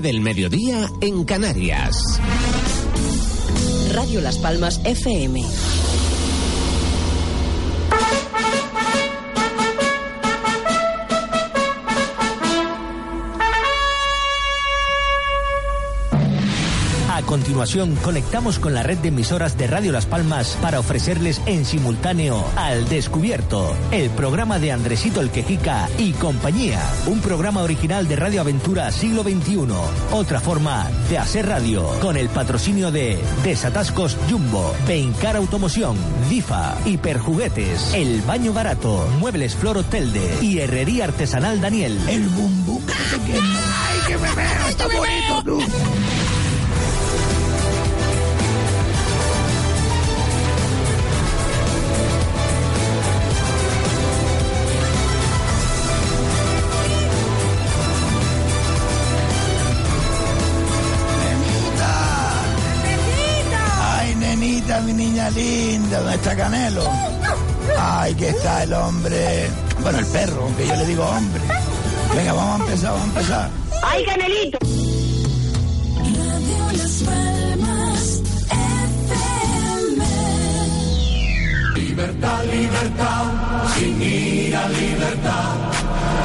del mediodía en Canarias. Radio Las Palmas FM. Continuación, conectamos con la red de emisoras de Radio Las Palmas para ofrecerles en simultáneo Al Descubierto, el programa de Andresito el Quejica y compañía. Un programa original de Radio Aventura Siglo XXI. Otra forma de hacer radio. Con el patrocinio de Desatascos Jumbo, Beincar Automoción, DIFA, Hiperjuguetes, El Baño Barato, Muebles Flor Telde y Herrería Artesanal Daniel. El bumbu. ¡Ay, que me veo! ¡Está bonito tú! Linda, ¿dónde está Canelo? Ay, que está el hombre. Bueno, el perro, aunque yo le digo hombre. Venga, vamos a empezar, vamos a empezar. ¡Ay, Canelito! Libertad, libertad, sin ira, libertad.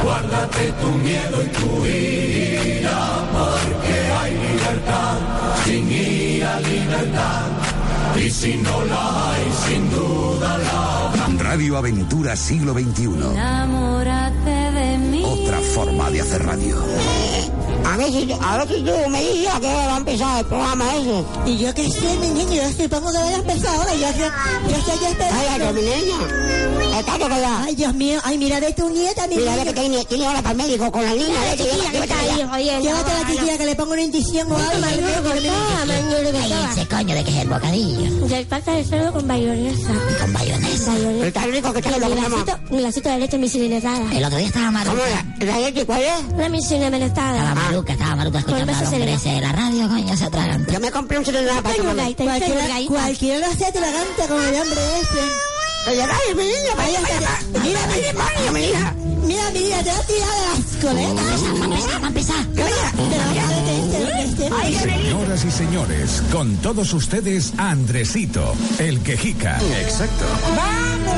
Guárdate tu miedo y tu ira, porque hay libertad, sin ira, libertad. Y si no la hay, sin duda la habrá. Radio Aventura Siglo XXI. Enamórate de mí. Otra forma de hacer radio. A ver si, a ver si tú me dices a qué hora va a empezar el programa ese. Y yo qué sé, mi niño, yo supongo que vaya a empezar ahora. Yo, yo, yo estoy Ay, esperando. que mi niña. Está que allá. Ay, Dios mío, ay, mira de tu nieta, mi Mira, ve que tiene, tiene hora para el médico con la niña. Ve, Chiquilla, llévate, llévate allá. Llévate a la chiquilla que le ponga una indición o algo. que Ay, ese coño de que es el bocadillo. Del pasta de cerdo con bayonesa. Con bayonesa. Está rico que está lo que llama. Un lacito de leche misilenizada. El otro día estaba ¿Cómo maluca. era? ¿La leche cuál es? Una Estaba estaba maluca escuchando de la radio, coño, se atraganta. Yo me compré un celular para Cualquiera, cualquiera lo hace, te la canta con el hombre ese. Oye, dale, mi niña, vaya. Mira, mira, vaya, mi hija. Mira, mi niña, te has tirado las coletas. Va a empezar, va a empezar. Te lo metiste, Señoras y señores, con todos ustedes, Andresito, el quejica. Exacto.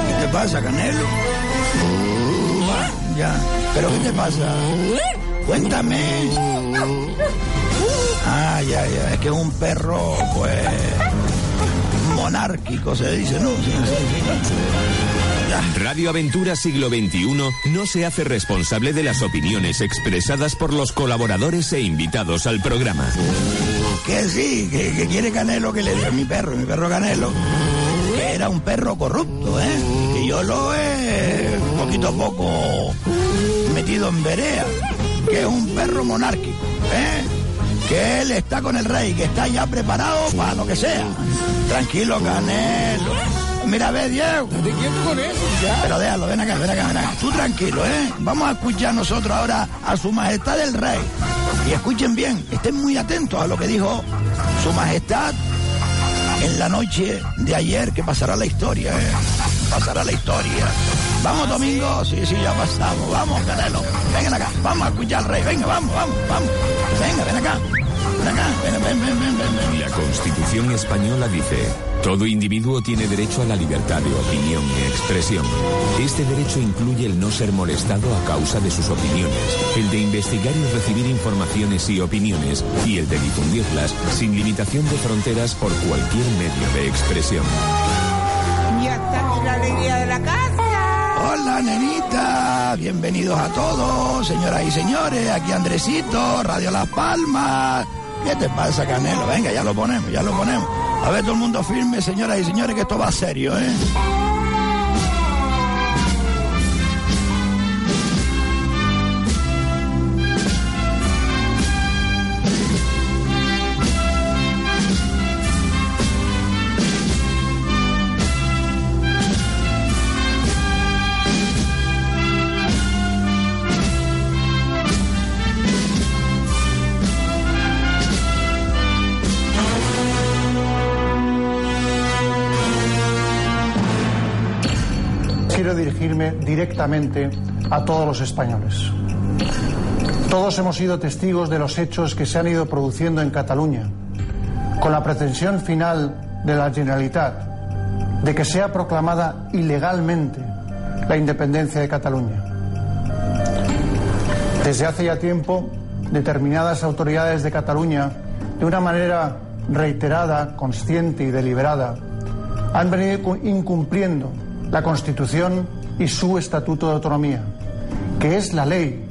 ¿Qué te pasa, Canelo? Ya. ¿Pero qué te pasa? Cuéntame. Ah, ya, ya. Es que es un perro, pues. monárquico, se dice, ¿no? Sí, sí, sí. Ya. Radio Aventura Siglo XXI no se hace responsable de las opiniones expresadas por los colaboradores e invitados al programa. Que sí, que, que quiere Canelo que le a mi perro, mi perro Canelo, que era un perro corrupto, ¿eh? Que yo lo he poquito a poco metido en verea, que es un perro monárquico, ¿eh? Que él está con el rey, que está ya preparado para lo que sea. Tranquilo, Canelo. Mira, ve, Diego. ¿De quién con eso? Pero déjalo, ven acá, ven acá, ven acá. Tú tranquilo, ¿eh? Vamos a escuchar nosotros ahora a su majestad el rey. Y escuchen bien, estén muy atentos a lo que dijo su majestad en la noche de ayer, que pasará la historia, ¿eh? Pasará la historia. Vamos, Domingo. Sí, sí, ya pasamos. Vamos, Canelo. Vengan acá. Vamos a escuchar al rey. Venga, vamos, vamos, vamos. Venga, ven acá. Ven acá. Ven, ven, ven, ven, ven. ven. La Constitución española dice, todo individuo tiene derecho a la libertad de opinión y expresión. Este derecho incluye el no ser molestado a causa de sus opiniones, el de investigar y recibir informaciones y opiniones, y el de difundirlas sin limitación de fronteras por cualquier medio de expresión. Ya está la alegría de la casa. Hola, nenita. Bienvenidos a todos, señoras y señores. Aquí Andresito, Radio Las Palmas. ¿Qué te pasa, Canelo? Venga, ya lo ponemos, ya lo ponemos. A ver, todo el mundo firme, señoras y señores, que esto va serio, ¿eh? Directamente a todos los españoles. Todos hemos sido testigos de los hechos que se han ido produciendo en Cataluña, con la pretensión final de la Generalitat de que sea proclamada ilegalmente la independencia de Cataluña. Desde hace ya tiempo, determinadas autoridades de Cataluña, de una manera reiterada, consciente y deliberada, han venido incumpliendo la Constitución y su Estatuto de Autonomía, que es la ley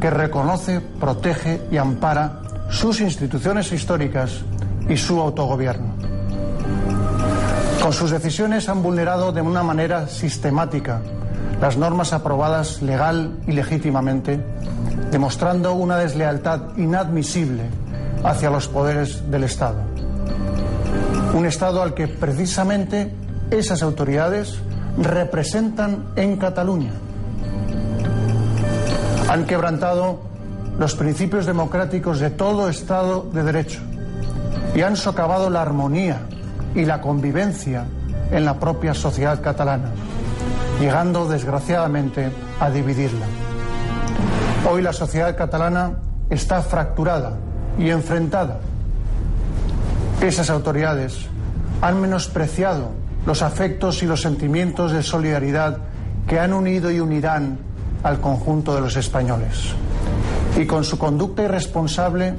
que reconoce, protege y ampara sus instituciones históricas y su autogobierno. Con sus decisiones han vulnerado de una manera sistemática las normas aprobadas legal y legítimamente, demostrando una deslealtad inadmisible hacia los poderes del Estado. Un Estado al que precisamente esas autoridades representan en Cataluña. Han quebrantado los principios democráticos de todo Estado de Derecho y han socavado la armonía y la convivencia en la propia sociedad catalana, llegando desgraciadamente a dividirla. Hoy la sociedad catalana está fracturada y enfrentada. Esas autoridades han menospreciado los afectos y los sentimientos de solidaridad que han unido y unirán al conjunto de los españoles. Y con su conducta irresponsable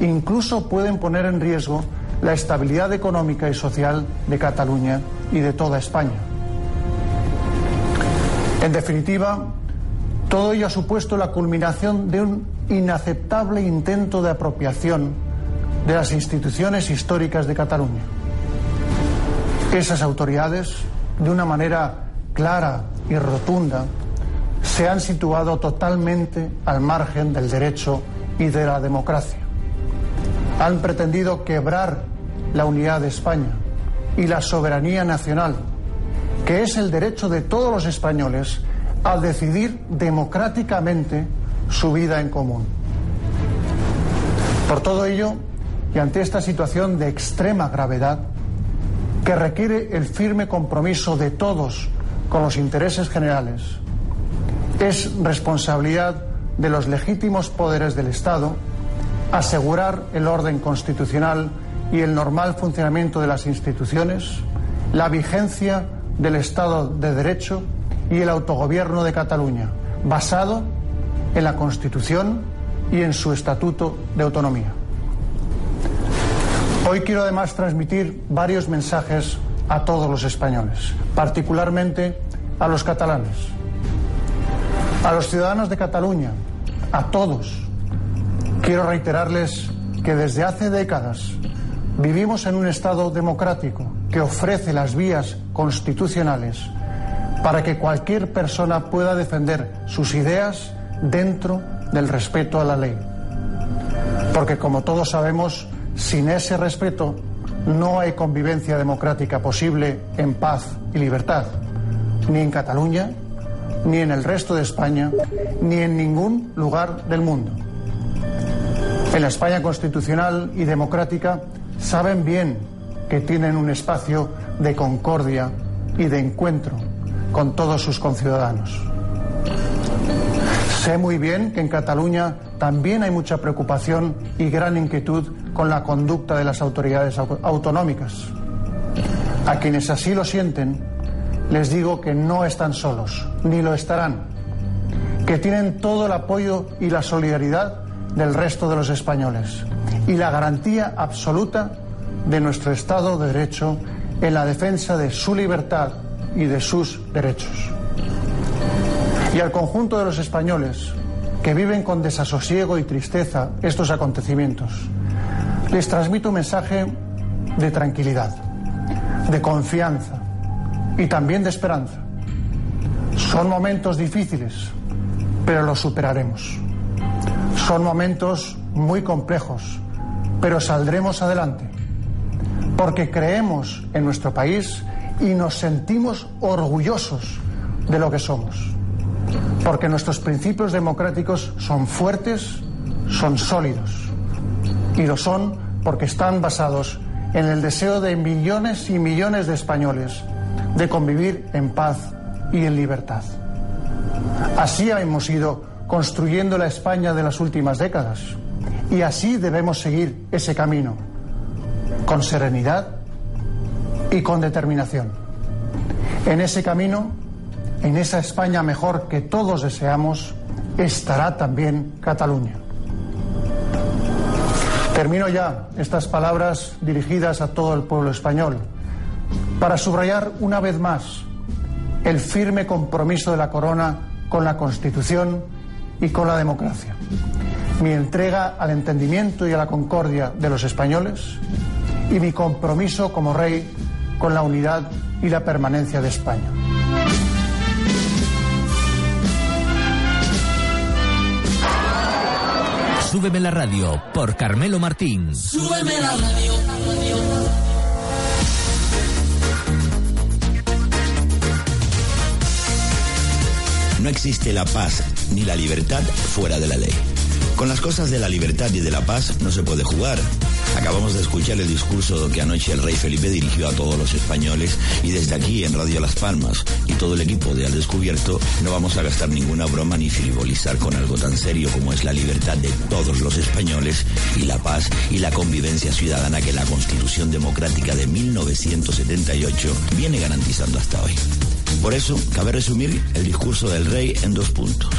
incluso pueden poner en riesgo la estabilidad económica y social de Cataluña y de toda España. En definitiva, todo ello ha supuesto la culminación de un inaceptable intento de apropiación de las instituciones históricas de Cataluña. Esas autoridades, de una manera clara y rotunda, se han situado totalmente al margen del derecho y de la democracia. Han pretendido quebrar la unidad de España y la soberanía nacional, que es el derecho de todos los españoles a decidir democráticamente su vida en común. Por todo ello, y ante esta situación de extrema gravedad, que requiere el firme compromiso de todos con los intereses generales, es responsabilidad de los legítimos poderes del Estado asegurar el orden constitucional y el normal funcionamiento de las instituciones, la vigencia del Estado de Derecho y el autogobierno de Cataluña, basado en la Constitución y en su Estatuto de Autonomía. Hoy quiero además transmitir varios mensajes a todos los españoles, particularmente a los catalanes, a los ciudadanos de Cataluña, a todos. Quiero reiterarles que desde hace décadas Vivimos en un Estado democrático que ofrece las vías constitucionales para que cualquier persona pueda defender sus ideas dentro del respeto a la ley. Porque como todos sabemos, sin ese respeto no hay convivencia democrática posible en paz y libertad, ni en Cataluña, ni en el resto de España, ni en ningún lugar del mundo. En la España constitucional y democrática saben bien que tienen un espacio de concordia y de encuentro con todos sus conciudadanos. Sé muy bien que en Cataluña también hay mucha preocupación y gran inquietud con la conducta de las autoridades autonómicas. A quienes así lo sienten, les digo que no están solos, ni lo estarán, que tienen todo el apoyo y la solidaridad del resto de los españoles y la garantía absoluta de nuestro Estado de Derecho en la defensa de su libertad y de sus derechos. Y al conjunto de los españoles que viven con desasosiego y tristeza estos acontecimientos, les transmito un mensaje de tranquilidad, de confianza y también de esperanza. Son momentos difíciles, pero los superaremos. Son momentos muy complejos, pero saldremos adelante, porque creemos en nuestro país y nos sentimos orgullosos de lo que somos, porque nuestros principios democráticos son fuertes, son sólidos, y lo son porque están basados en el deseo de millones y millones de españoles de convivir en paz y en libertad. Así hemos sido construyendo la España de las últimas décadas. Y así debemos seguir ese camino, con serenidad y con determinación. En ese camino, en esa España mejor que todos deseamos, estará también Cataluña. Termino ya estas palabras dirigidas a todo el pueblo español para subrayar una vez más el firme compromiso de la corona con la Constitución y con la democracia. Mi entrega al entendimiento y a la concordia de los españoles y mi compromiso como rey con la unidad y la permanencia de España. Súbeme la radio por Carmelo Martín. Súbeme la radio. No existe la paz ni la libertad fuera de la ley. Con las cosas de la libertad y de la paz no se puede jugar. Acabamos de escuchar el discurso que anoche el rey Felipe dirigió a todos los españoles y desde aquí en Radio Las Palmas y todo el equipo de Al Descubierto no vamos a gastar ninguna broma ni frivolizar con algo tan serio como es la libertad de todos los españoles y la paz y la convivencia ciudadana que la Constitución Democrática de 1978 viene garantizando hasta hoy. Por eso, cabe resumir el discurso del rey en dos puntos.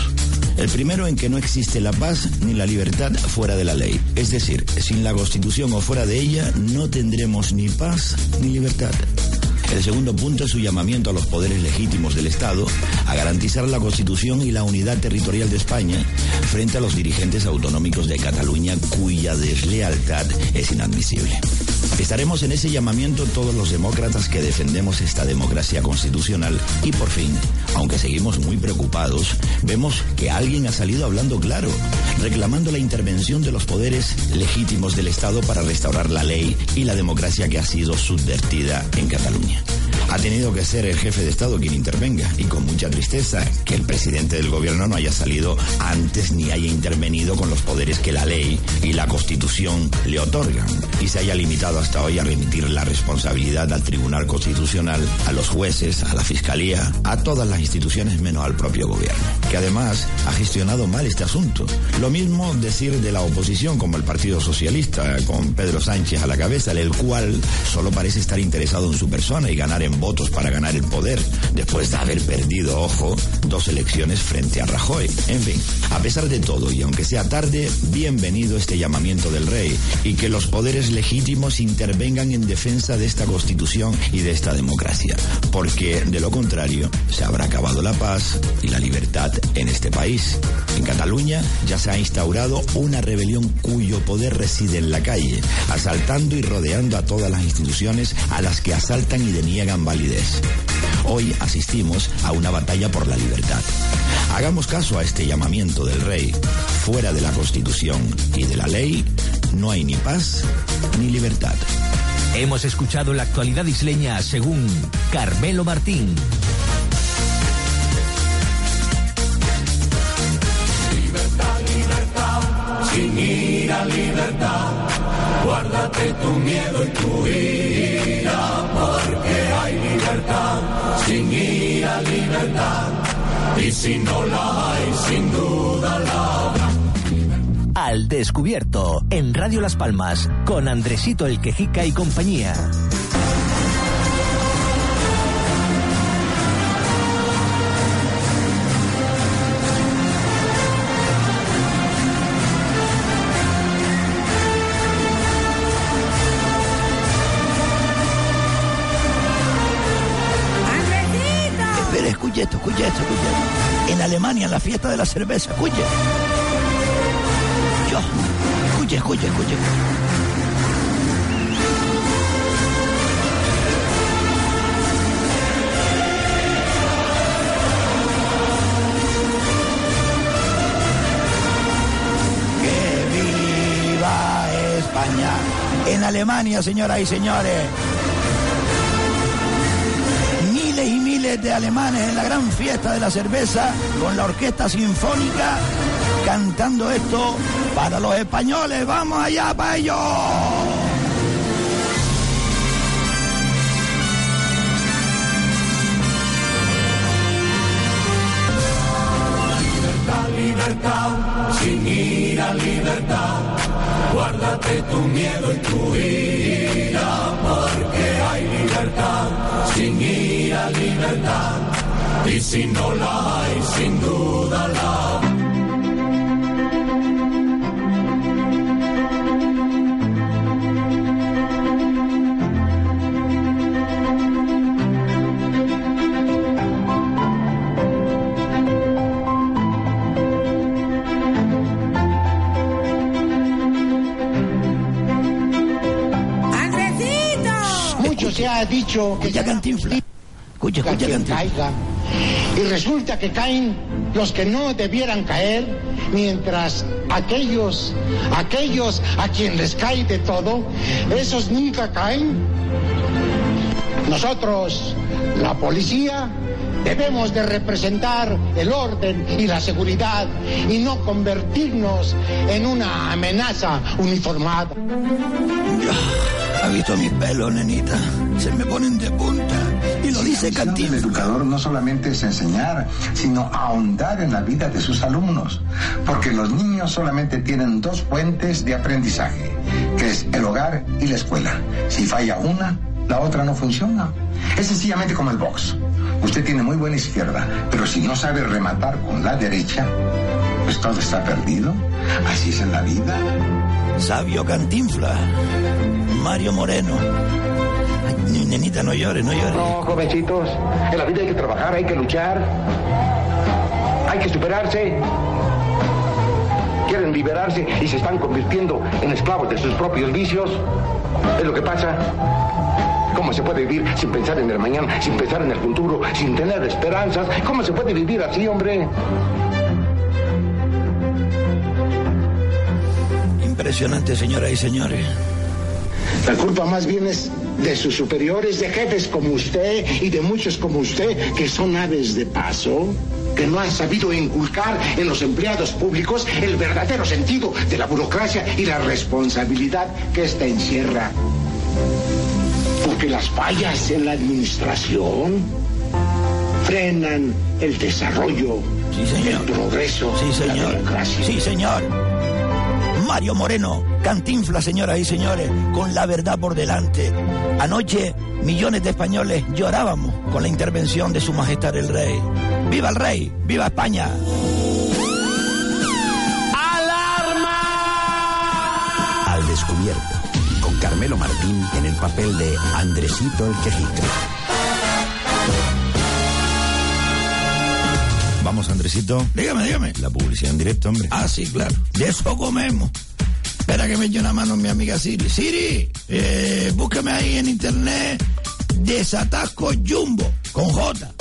El primero en que no existe la paz ni la libertad fuera de la ley. Es decir, sin la Constitución o fuera de ella no tendremos ni paz ni libertad. El segundo punto es su llamamiento a los poderes legítimos del Estado a garantizar la Constitución y la unidad territorial de España frente a los dirigentes autonómicos de Cataluña cuya deslealtad es inadmisible. Estaremos en ese llamamiento todos los demócratas que defendemos esta democracia constitucional y por fin, aunque seguimos muy preocupados, vemos que alguien ha salido hablando claro, reclamando la intervención de los poderes legítimos del Estado para restaurar la ley y la democracia que ha sido subvertida en Cataluña. Ha tenido que ser el jefe de Estado quien intervenga y con mucha tristeza que el presidente del gobierno no haya salido antes ni haya intervenido con los poderes que la ley y la constitución le otorgan y se haya limitado hasta hoy a remitir la responsabilidad al Tribunal Constitucional, a los jueces, a la Fiscalía, a todas las instituciones menos al propio gobierno, que además ha gestionado mal este asunto. Lo mismo decir de la oposición como el Partido Socialista, con Pedro Sánchez a la cabeza, el cual solo parece estar interesado en su persona y ganar en votos para ganar el poder, después de haber perdido, ojo, dos elecciones frente a Rajoy. En fin, a pesar de todo, y aunque sea tarde, bienvenido este llamamiento del rey y que los poderes legítimos intervengan en defensa de esta constitución y de esta democracia, porque de lo contrario se habrá acabado la paz y la libertad en este país. En Cataluña ya se ha instaurado una rebelión cuyo poder reside en la calle, asaltando y rodeando a todas las instituciones a las que asaltan y deniegan validez. Hoy asistimos a una batalla por la libertad. Hagamos caso a este llamamiento del rey. Fuera de la Constitución y de la ley no hay ni paz ni libertad. Hemos escuchado la actualidad isleña según Carmelo Martín. Libertad, libertad, sin ira, libertad. Guárdate tu miedo y tu ira, porque sin ira, libertad. Y si no la hay, sin duda la habrá. Al descubierto en Radio Las Palmas con Andresito el Quejica y compañía. Escucha esto, escucha esto, escucha esto. En Alemania, en la fiesta de la cerveza, escucha. Yo, escucha, escucha, escucha. ¡Que viva España! En Alemania, señoras y señores. Miles de alemanes en la gran fiesta de la cerveza con la orquesta sinfónica cantando esto para los españoles. ¡Vamos allá para ellos! Libertad, libertad, sin ira, libertad. Guárdate tu miedo y tu ira, porque hay libertad, sin ira, libertad. Y si no la hay, sin duda la se ha dicho que Escucha cantinfla. Escucha, escucha quien caiga. Y resulta que caen los que no debieran caer, mientras aquellos, aquellos a quien les cae de todo, esos nunca caen. Nosotros, la policía, debemos de representar el orden y la seguridad y no convertirnos en una amenaza uniformada. ¿Ha visto mis pelos, nenita? Se me ponen de punta. Y lo dice El Cantinflas. educador no solamente es enseñar, sino ahondar en la vida de sus alumnos, porque los niños solamente tienen dos fuentes de aprendizaje, que es el hogar y la escuela. Si falla una, la otra no funciona. Es sencillamente como el box. Usted tiene muy buena izquierda, pero si no sabe rematar con la derecha, pues todo está perdido. Así es en la vida. Sabio Cantinfla. Mario Moreno. Ay, nenita, no llores, no llores. No, jovencitos, en la vida hay que trabajar, hay que luchar, hay que superarse. Quieren liberarse y se están convirtiendo en esclavos de sus propios vicios. Es lo que pasa. ¿Cómo se puede vivir sin pensar en el mañana, sin pensar en el futuro, sin tener esperanzas? ¿Cómo se puede vivir así, hombre? Impresionante, señoras y señores. La culpa más bien es de sus superiores, de jefes como usted y de muchos como usted, que son aves de paso, que no han sabido inculcar en los empleados públicos el verdadero sentido de la burocracia y la responsabilidad que ésta encierra. Porque las fallas en la administración frenan el desarrollo, el progreso, Sí, la democracia. Sí, señor. Mario Moreno, Cantinfla, señoras y señores, con la verdad por delante. Anoche, millones de españoles llorábamos con la intervención de su majestad el rey. ¡Viva el rey! ¡Viva España! Al descubierto, con Carmelo Martín en el papel de Andresito el Quejica. Vamos, Andresito. Dígame, dígame. La publicidad en directo, hombre. Ah, sí, claro. De eso comemos. Espera que me eche una mano mi amiga Siri. Siri, eh, búscame ahí en internet Desatasco Jumbo, con J.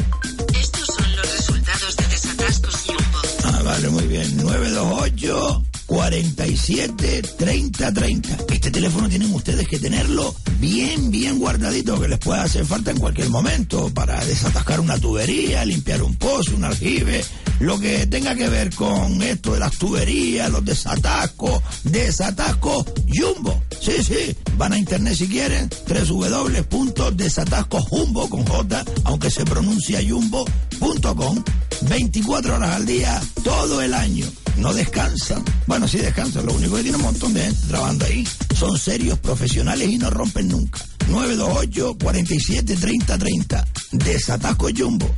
Estos son los resultados de desatascos Jumbo. Ah, vale, muy bien. 928 47 30 30. Este teléfono tienen ustedes que tenerlo bien, bien guardadito, que les pueda hacer falta en cualquier momento para desatascar una tubería, limpiar un pozo, un aljibe, lo que tenga que ver con esto de las tuberías, los desatascos, desatasco Jumbo. Sí, sí, van a internet si quieren, www.desatascojumbo con J, aunque se pronuncia jumbo.com. 24 horas al día, todo el año. No descansan. Bueno, sí descansan, lo único que tiene un montón de gente trabajando ahí. Son serios, profesionales y no rompen nunca. 928 47 30 30. Desatasco Jumbo.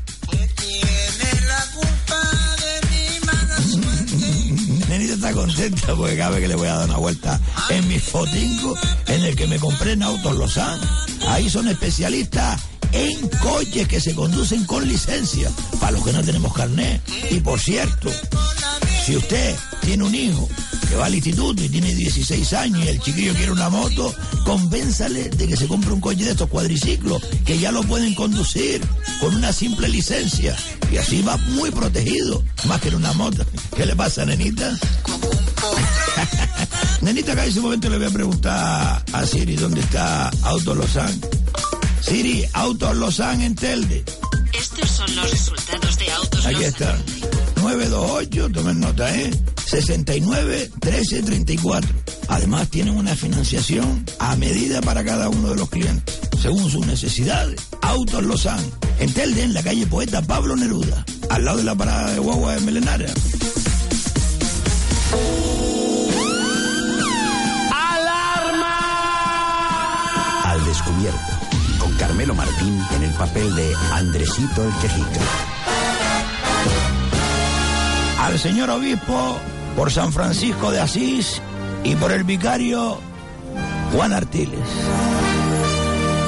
Contenta porque cada vez que le voy a dar una vuelta en mi fotinco en el que me compré en Autos Lozán. Ahí son especialistas en coches que se conducen con licencia, para los que no tenemos carnet. Y por cierto, si usted tiene un hijo que va al instituto y tiene 16 años y el chiquillo quiere una moto, convénzale de que se compre un coche de estos cuadriciclos, que ya lo pueden conducir con una simple licencia. Y así va muy protegido, más que en una moto. ¿Qué le pasa, nenita? nenita, acá en ese momento le voy a preguntar a Siri dónde está Auto Lozán. Siri, Autos Lozán en Telde. Estos son los resultados de autos Aquí Lozán. está. 928, tomen nota, ¿eh? 69 13 34. Además, tienen una financiación a medida para cada uno de los clientes, según sus necesidades. Autos Lozán, en Telde, en la calle Poeta Pablo Neruda, al lado de la parada de guagua de Melenara. Al descubierto, con Carmelo Martín en el papel de Andresito el Quejica. Al señor obispo por San Francisco de Asís y por el vicario Juan Artiles.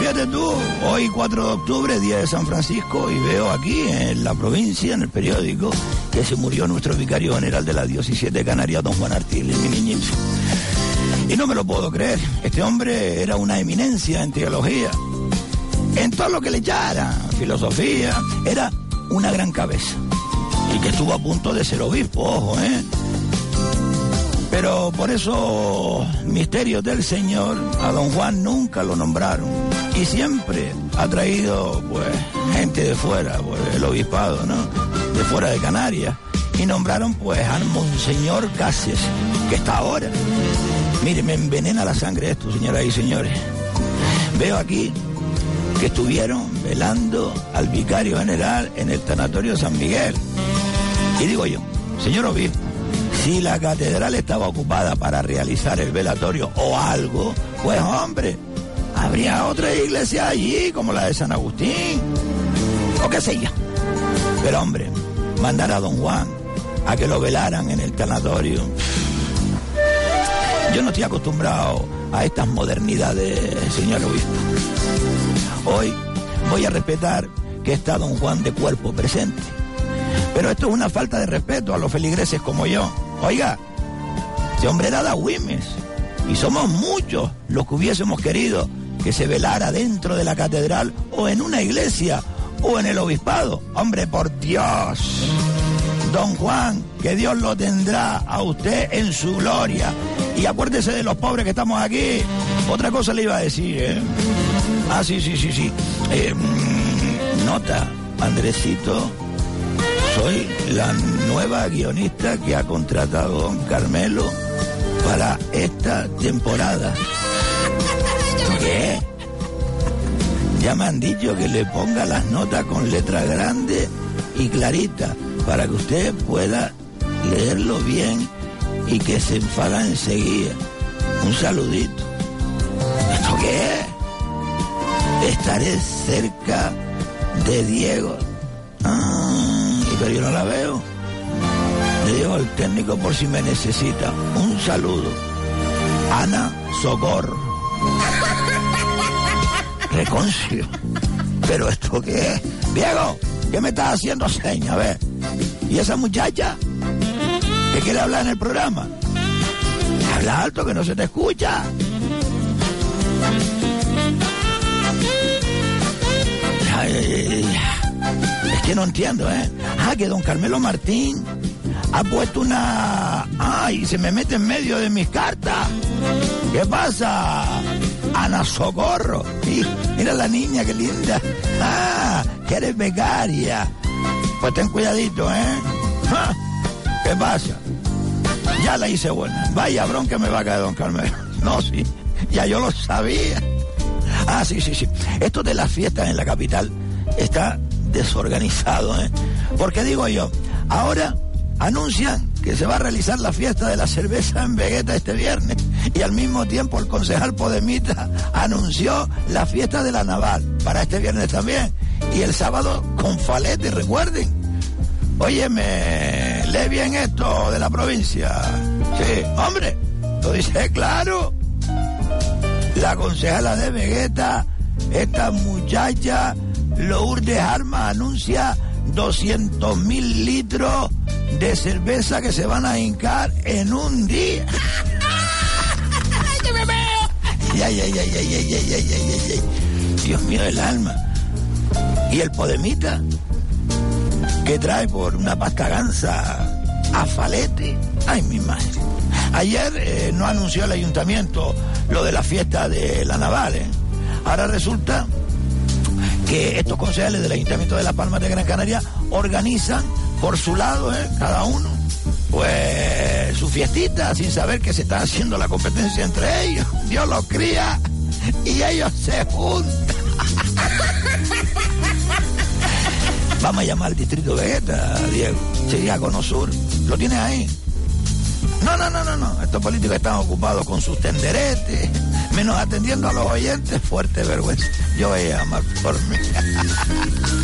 Fíjate tú, hoy 4 de octubre, día de San Francisco, y veo aquí en la provincia, en el periódico, que se murió nuestro vicario general de la diócesis de Canarias, don Juan Artiles, mi niñito. Y no me lo puedo creer, este hombre era una eminencia en teología, en todo lo que le echara, filosofía, era una gran cabeza. Y que estuvo a punto de ser obispo, ojo, ¿eh? Pero por eso, misterios del Señor, a don Juan nunca lo nombraron. Y siempre ha traído, pues, gente de fuera, pues, el obispado, ¿no? De fuera de Canarias. Y nombraron, pues, a Monseñor Cases, que está ahora. Mire, me envenena la sangre esto, señoras y señores. Veo aquí que estuvieron velando al vicario general en el tanatorio San Miguel. Y digo yo, señor obispo, si la catedral estaba ocupada para realizar el velatorio o algo, pues hombre, habría otra iglesia allí, como la de San Agustín, o qué sé yo. Pero hombre, mandar a don Juan a que lo velaran en el tanatorio. Yo no estoy acostumbrado a estas modernidades, señor obispo. Hoy voy a respetar que está don Juan de cuerpo presente. Pero esto es una falta de respeto a los feligreses como yo. Oiga, ese hombre da Wimes. Y somos muchos los que hubiésemos querido que se velara dentro de la catedral o en una iglesia o en el obispado. Hombre, por Dios. Don Juan, que Dios lo tendrá a usted en su gloria. Y acuérdese de los pobres que estamos aquí. Otra cosa le iba a decir, ¿eh? Ah, sí, sí, sí, sí. Eh, mm, nota, Andresito, soy la nueva guionista que ha contratado don Carmelo para esta temporada. ¿Qué? Ya me han dicho que le ponga las notas con letra grande y clarita para que usted pueda leerlo bien y que se enfada enseguida. Un saludito. ¿Esto qué es? Estaré cerca de Diego. Ah, yo no la veo. Le digo al técnico por si me necesita. Un saludo. Ana Socorro. Reconcio. ¿Pero esto qué es? Diego, ¿qué me estás haciendo seña? A ver. ¿Y esa muchacha? ¿Que quiere hablar en el programa? Habla alto que no se te escucha. Es que no entiendo, ¿eh? Ah, que don Carmelo Martín ha puesto una... Ay, se me mete en medio de mis cartas. ¿Qué pasa? Ana Socorro. Mira la niña, qué linda. Ah, que eres becaria. Pues ten cuidadito, ¿eh? Ah, ¿Qué pasa? Ya la hice buena. Vaya bronca me va a caer don Carmelo. No, sí. Ya yo lo sabía. Ah, sí, sí, sí. Esto de las fiestas en la capital está desorganizado, ¿eh? Porque digo yo, ahora anuncian que se va a realizar la fiesta de la cerveza en Vegeta este viernes y al mismo tiempo el concejal Podemita anunció la fiesta de la naval para este viernes también y el sábado con falete, recuerden. Óyeme, lee bien esto de la provincia. Sí, hombre, lo dice claro. La concejala de Vegeta, esta muchacha, Lourdes Armas, anuncia 200 mil litros de cerveza que se van a hincar en un día. ¡Yo me veo! Ay, ay, ay, ay, ay, ay, ay, ay, ay. Dios mío del alma. ¿Y el Podemita? que trae por una pasta gansa a Falete. Ay, mi madre. Ayer eh, no anunció el ayuntamiento lo de la fiesta de la naval. ¿eh? Ahora resulta que estos concejales del Ayuntamiento de Las Palmas de Gran Canaria organizan por su lado, ¿eh? cada uno, pues su fiestita sin saber que se está haciendo la competencia entre ellos. Dios los cría y ellos se juntan. Vamos a llamar al distrito Vegeta, Diego. Sería Cono Sur. ¿Lo tienes ahí? No, no, no, no, no. Estos políticos están ocupados con sus tenderetes, menos atendiendo a los oyentes. Fuerte vergüenza. Yo voy a llamar por mí.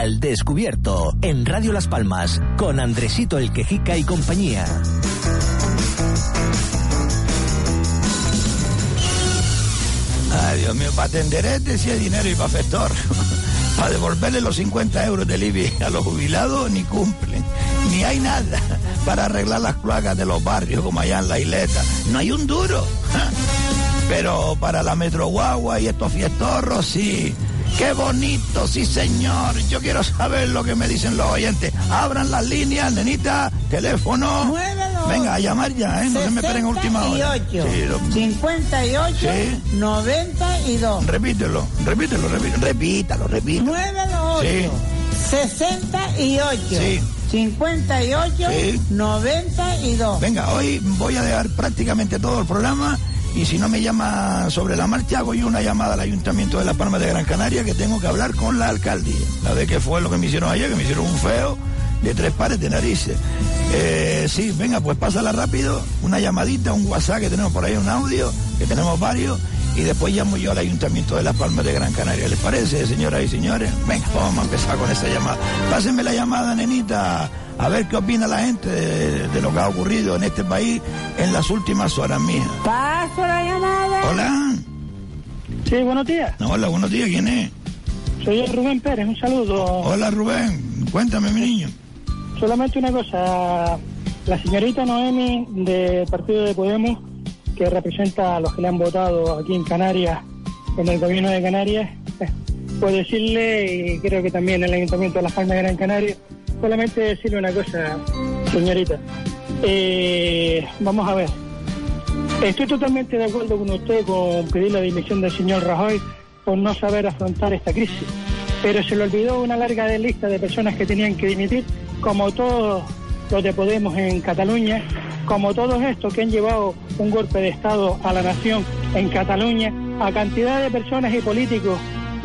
Al descubierto en Radio Las Palmas con Andresito el Quejica y compañía. Ay, Dios mío, para tenderete si hay dinero y para festor. para devolverle los 50 euros del IBI a los jubilados ni cumplen. Ni hay nada para arreglar las cloacas de los barrios como allá en la isleta. No hay un duro. Pero para la Metro Guagua y estos fiestorros, sí. Qué bonito, sí señor. Yo quiero saber lo que me dicen los oyentes. Abran las líneas, nenita, teléfono. Muévelo. Venga, a llamar ya, ¿eh? No se me esperen última hora. 68, Sí, lo- 58, Sí. 92. Repítelo, repítelo, repítelo. Repítalo, repítalo. 98, 68, Sí. 58, Sí. 92. Venga, hoy voy a dejar prácticamente todo el programa y si no me llama sobre la marcha, hago yo una llamada al Ayuntamiento de La Palma de Gran Canaria que tengo que hablar con la alcaldía. A ver qué fue lo que me hicieron ayer, que me hicieron un feo de tres pares de narices. Eh, sí, venga, pues pásala rápido, una llamadita, un WhatsApp que tenemos por ahí, un audio, que tenemos varios, y después llamo yo al Ayuntamiento de Las Palmas de Gran Canaria. ¿Les parece, señoras y señores? Venga, vamos a empezar con esa llamada. Pásenme la llamada, nenita, a ver qué opina la gente de, de lo que ha ocurrido en este país en las últimas horas, mija. Paso la llamada. Hola. Sí, buenos días. No, hola, buenos días, ¿quién es? Soy Rubén Pérez, un saludo. Hola, Rubén. Cuéntame, mi niño. Solamente una cosa. La señorita Noemi del Partido de Podemos, que representa a los que le han votado aquí en Canarias, en el gobierno de Canarias, puedo decirle, y creo que también el Ayuntamiento de Las Palmas de Gran Canaria, solamente decirle una cosa, señorita. Eh, vamos a ver. Estoy totalmente de acuerdo con usted con pedir la dimisión del señor Rajoy por no saber afrontar esta crisis. Pero se le olvidó una larga lista de personas que tenían que dimitir, como todos los de Podemos en Cataluña, como todos estos que han llevado un golpe de Estado a la nación en Cataluña, a cantidad de personas y políticos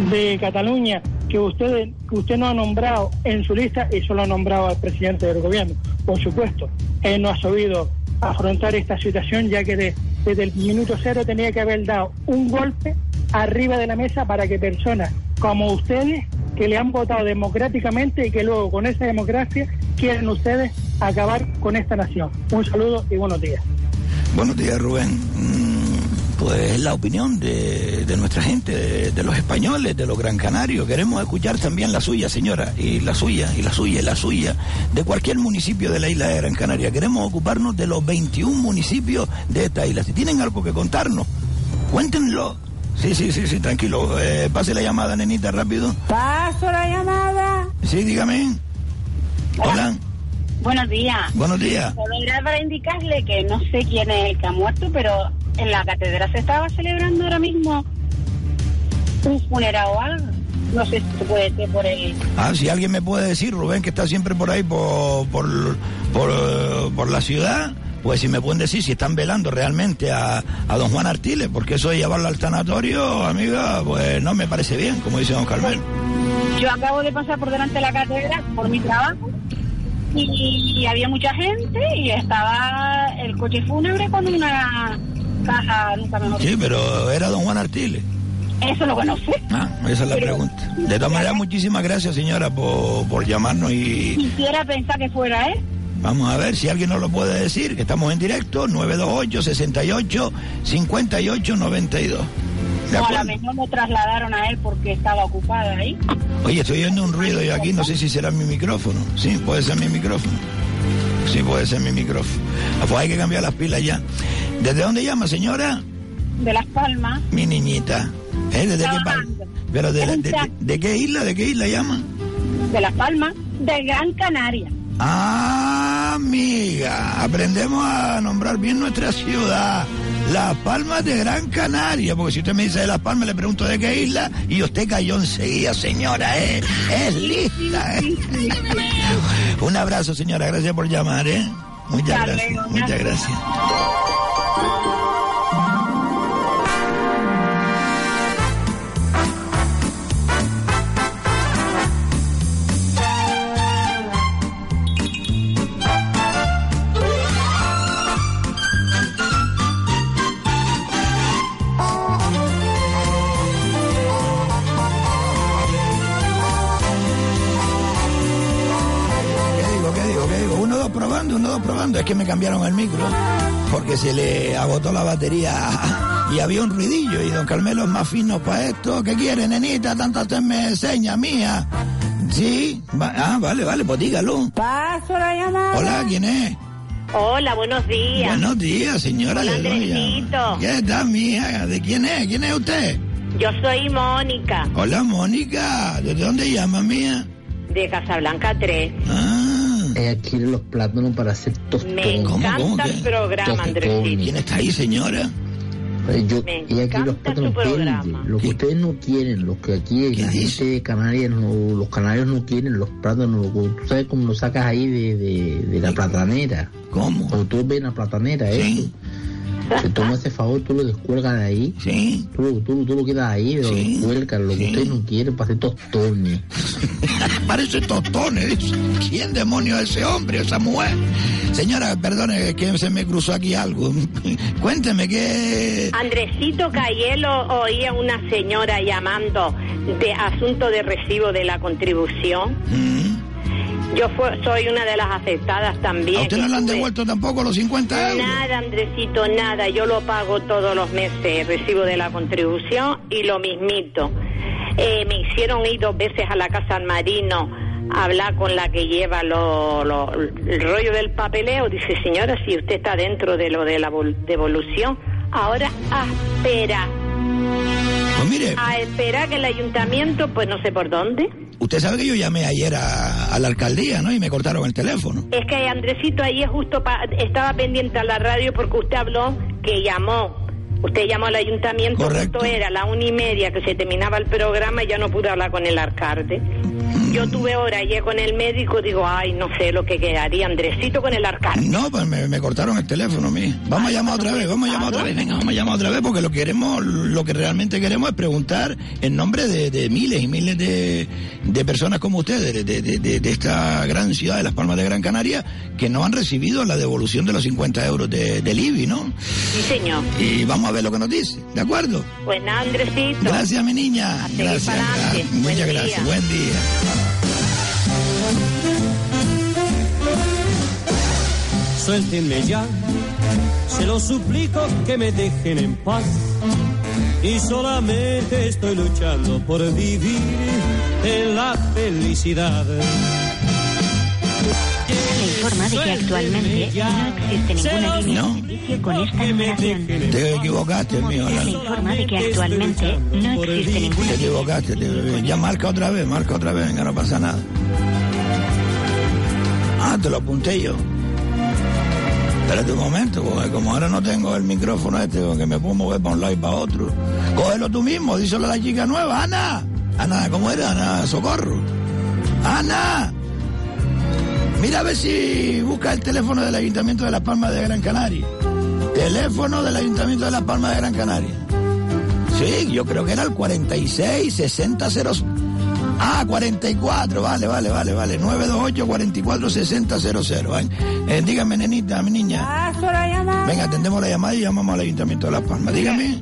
de Cataluña que usted, que usted no ha nombrado en su lista y solo ha nombrado al presidente del gobierno. Por supuesto, él no ha sabido afrontar esta situación ya que de- desde el minuto cero tenía que haber dado un golpe arriba de la mesa para que personas como ustedes que le han votado democráticamente y que luego con esa democracia quieren ustedes acabar con esta nación. Un saludo y buenos días. Buenos días, Rubén. Mm, Pues es la opinión de, de nuestra gente, de, de los españoles, de los gran canarios. Queremos escuchar también la suya, señora, y la suya, y la suya, y la suya, de cualquier municipio de la isla de Gran Canaria. Queremos ocuparnos de los 21 municipios de esta isla. Si tienen algo que contarnos, cuéntenlo. Sí, sí, sí, sí, tranquilo. Eh, pase la llamada, nenita, rápido. Paso la llamada. Sí, dígame. Hola. Buenos días. Buenos días. Solo era para indicarle que no sé quién es el que ha muerto, pero en la catedral se estaba celebrando ahora mismo un funeral o algo. No sé si se puede ser por el... Ah, si alguien me puede decir, Rubén, que está siempre por ahí, por, por, por, eh, por la ciudad, pues si me pueden decir si están velando realmente a, a don Juan Artiles, porque eso de llevarlo al sanatorio, amiga, pues no me parece bien, como dice don Carmelo. Yo acabo de pasar por delante de la catedral por mi trabajo y había mucha gente y estaba el coche fúnebre con una caja, nunca mejor Sí, pero era don Juan Artiles. Eso es lo sé. Ah, esa es la pregunta. De todas maneras, muchísimas gracias, señora, por, por llamarnos y Quisiera pensar que fuera él. Vamos a ver si alguien nos lo puede decir, que estamos en directo, 928 68 58 92. ¿De O a lo mejor lo trasladaron a él porque estaba ocupada ahí. Oye, estoy oyendo un ruido yo aquí, no sé si será mi micrófono. Sí, puede ser mi micrófono. Sí, puede ser mi micrófono. Ah, Pues hay que cambiar las pilas ya. ¿Desde dónde llama, señora? De Las Palmas. Mi niñita. ¿Eh? ¿Desde qué? ¿Pero de, de- de- de qué isla? ¿De qué isla llama? De Las Palmas. De Gran Canaria. Ah, amiga, aprendemos a nombrar bien nuestra ciudad. Las Palmas de Gran Canaria, porque si usted me dice de Las Palmas, le pregunto de qué isla y usted cayó enseguida, señora, ¿eh? Es lista, ¿eh? Un abrazo, señora, gracias por llamar, ¿eh? Muchas gracias, muchas gracias. Probando. Es que me cambiaron el micro porque se le agotó la batería y había un ruidillo. Y don Carmelo es más fino para esto. ¿Qué quiere, nenita? Tanto usted me seña, mía. Sí, va- ah, vale, vale, pues dígalo. Paso la llamada. Hola, ¿quién es? Hola, buenos días. Buenos días, señora. Hola, Andresito. ¿Qué tal, mía? ¿De quién es? ¿Quién es usted? Yo soy Mónica, Hola, Mónica. ¿De dónde llama, mía? de Casablanca 3. Ella quiere los plátanos para hacer tostones. Me encanta el programa, Andresito. ¿Quién está ahí, señora? Eh, yo- Me ella quiere los plátanos verdes. Lo que ustedes no quieren, lo que aquí la gente de Canarias, no- los canarios no quieren los plátanos. lo- Tú sabes cómo lo sacas ahí de, de, de la platanera. ¿Cómo? Cuando tú ves la platanera, eso. Te toma ese favor, tú lo descuelgas de ahí. Sí. Tú, lo- tú, tú lo quedas ahí, lo descuelgas, lo que ustedes no quieren para hacer tostones. Parece tostones. ¿Quién demonio es ese hombre, esa mujer? Señora, perdone que se me cruzó aquí algo. Cuénteme qué... Andresito que ayer lo oía una señora llamando de asunto de recibo de la contribución. Yo fue- soy una de las afectadas también. ¿A usted no le han devuelto tampoco los 50 euros? Nada, Andresito, nada. Yo lo pago todos los meses, recibo de la contribución y lo mismito. Eh, me hicieron ir dos veces a la Casa Marino a hablar con la que lleva lo, lo- el rollo del papeleo. Dice, señora, si usted está dentro de lo de la vol- devolución, ahora a esperar. Pues mire, A esperar que el ayuntamiento, pues no sé por dónde. Usted sabe que yo llamé ayer a, la alcaldía, ¿no? Y me cortaron el teléfono. Es que Andresito ahí justo pa- estaba pendiente a la radio porque usted habló que llamó. Usted llamó al ayuntamiento, Correcto. justo era la una y media que se terminaba el programa y ya no pude hablar con el alcalde. Yo tuve hora ayer con el médico, digo, ay, no sé lo que quedaría, Andresito con el alcalde. No, pues me, me cortaron el teléfono, mí. Vamos a llamar otra vez, vamos a llamar otra vez, venga, vamos a llamar otra vez porque lo que queremos, lo que realmente queremos es preguntar en nombre de, de miles y miles de, de personas como ustedes, de, de- de- esta gran ciudad de Las Palmas de Gran Canaria, que no han recibido la devolución de los 50 euros de, del IBI, ¿no? Sí, señor. Y vamos a ver lo que nos dice, ¿de acuerdo? Pues nada, Andresito. Gracias, mi niña. seguir Gracias. pa'lante. gra- Muchas Buen gracias. día. Buen día. Suéltenme ya, se lo suplico que me dejen en paz. Y solamente estoy luchando por vivir en la felicidad. Informa de que actualmente no existe ninguna línea de servicio con esta numeración. Te equivocaste, mío. Se informa de que actualmente no existe ninguna Te equivocaste. te- ya marca otra vez, marca otra vez, venga, no pasa nada. Ah, te lo apunté yo. Espérate un momento, porque como ahora no tengo el micrófono este, que me puedo mover para un lado y para otro. Cógelo tú mismo, díselo a la chica nueva, Ana. Ana, ¿cómo era? Ana, socorro. Ana. Mira a ver si busca el teléfono del Ayuntamiento de Las Palmas de Gran Canaria. Teléfono del Ayuntamiento de Las Palmas de Gran Canaria. Sí, yo creo que era el 46 60 0. Ah, 44, vale, vale, vale, vale. 928 44 60 00. Ay, eh, dígame, nenita, mi niña. La llamada. Venga, atendemos la llamada y llamamos al Ayuntamiento de Las Palmas. Dígame.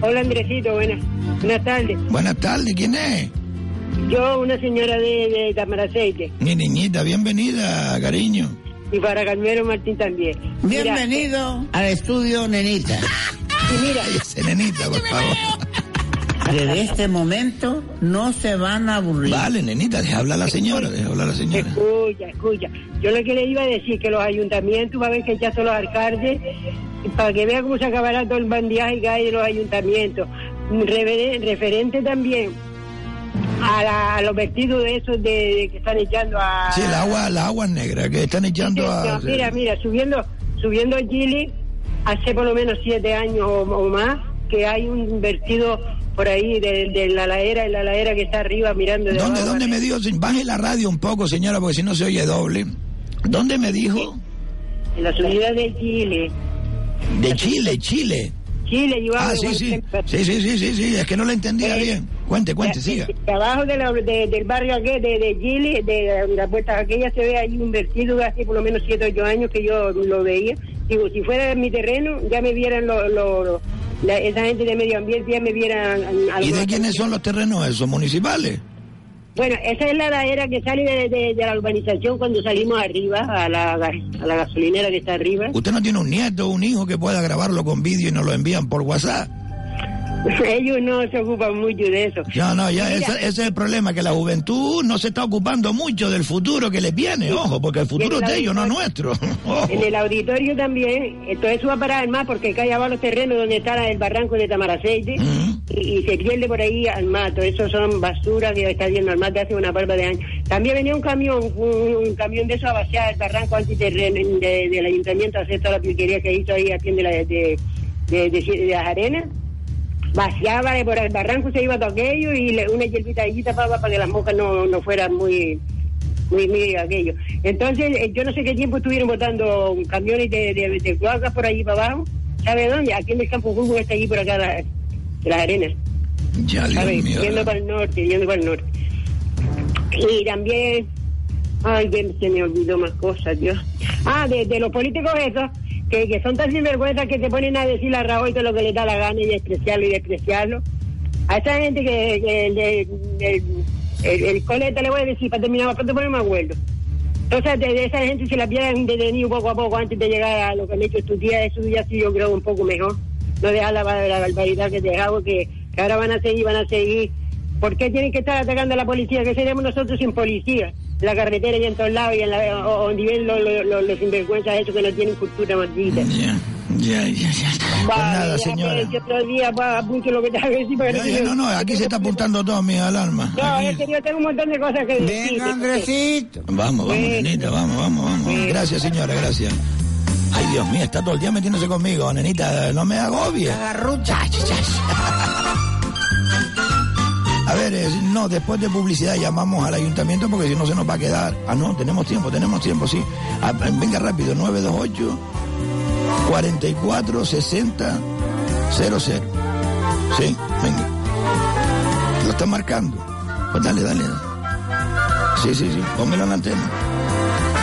Hola Andresito, buenas, buenas tardes. Buenas tardes, ¿quién es? Yo, una señora de, de Tamaraceite, Mi niñita, bienvenida, cariño. y para Carmelo Martín también. Mira, Bienvenido al estudio, nenita. y mira, nenita, por favor. Desde este momento no se van a aburrir. Vale, nenita, deja hablar a la señora, deja hablar a la señora. escucha, escucha. Yo lo que le iba a decir que los ayuntamientos va a ver que ya son los alcaldes, para que vea cómo se acabará todo el bandiaje que hay de los ayuntamientos. Referente también a, la- a los vertidos de esos de, de que están echando a... Sí, el agua, la agua negra que están echando a... Mira, mira, subiendo, subiendo a Chile hace por lo menos siete años o, o más que hay un vertido por ahí de, de la ladera, de la ladera que está arriba mirando de ¿Dónde, dónde me dijo? Baje la radio un poco, señora, porque si no se oye doble. ¿Dónde me dijo? En la subida de Chile. De Chile, Chile. Chile, yo Ah, sí, sí. Sí, sí, sí, sí, sí. Es que no le entendía Eh, bien. Cuente, cuente, siga. Abajo de la- de- del barrio aquel, de, de Chile, de, de las puertas aquellas, se ve ahí un vertido de hace por lo menos siete o ocho años que yo lo veía. Digo, si fuera mi terreno, ya me vieran lo, lo- lo- la- esa gente de medio ambiente, ya me vieran... ¿Y de quiénes son los terrenos esos? ¿Municipales? Bueno, esa es la ladera que sale de, de- de la urbanización cuando salimos arriba, a la, a la gasolinera que está arriba. ¿Usted no tiene un nieto o un hijo que pueda grabarlo con vídeo y nos lo envían por WhatsApp? Ellos no se ocupan mucho de eso. Ya, no, ya, ese, ese es el problema, que la juventud no se está ocupando mucho del futuro que les viene, ojo, porque el futuro es de ellos, no nuestro. En el auditorio también, todo eso va a parar más porque acá allá van los terrenos donde está el barranco de Tamaraceite y, y se pierde por ahí al mato. Eso son basuras que está yendo al mato hace una barba de años. También venía un camión, un, un camión de eso a vaciar el barranco antiterreno de- del ayuntamiento a hacer toda la piquería que hizo ahí a pie de, la, de, de, de- de las arenas. Vaciaba de por el barranco, se iba todo aquello y le- una hierbita allí tapaba para que las moscas no, no fueran muy muy, muy aquello. Entonces, eh, yo no sé qué tiempo estuvieron botando camiones de, de, de cloacas por allí para abajo. ¿Sabe dónde? Aquí en el campo fútbol está allí por acá las arenas. Ya, ¿Sabe? Yendo para el norte, yendo para el norte. Y también, ay, se me olvidó más cosas, Dios. Ah, de, de los políticos esos, que, que son tan sinvergüenzas que te ponen a decir a Rajoy todo lo que le da la gana y despreciarlo y despreciarlo. A esa gente que, el, el, el, el- coleta le voy a decir para terminar, para poner me acuerdo. Entonces, de, esa gente se la pierden detenido poco a poco antes de llegar a lo que han hecho estos días. Eso ya sí yo creo un poco mejor. No dejar la, barbaridad que dejamos, que, que ahora van a seguir, van a seguir. ¿Por qué tienen que estar atacando a la policía? ¿Qué seríamos nosotros sin policía? La carretera y en todos lados, y en la, o- donde viven los, los, los, los sinvergüenzas esos que no tienen cultura maldita. Ya, ya, ya. Pues nada, señora. Yo otro día lo que te decir para que Ya, no, no, aquí se está apuntando todo mi alarma. No, es que yo tengo un montón de cosas que decir. Venga, Andresito. Vamos, vamos, nenita, vamos, vamos, vamos. Gracias, señora, gracias. Ay, Dios mío, está todo el día metiéndose conmigo, nenita, no me agobie. A ver, eh, no, después de publicidad llamamos al ayuntamiento porque si no se nos va a quedar. Ah, no, tenemos tiempo, tenemos tiempo, sí. Ah, venga rápido, 928 44 60 00. Sí, venga. Lo está marcando. Pues dale, dale. Sí, sí, sí, póngelo en la antena.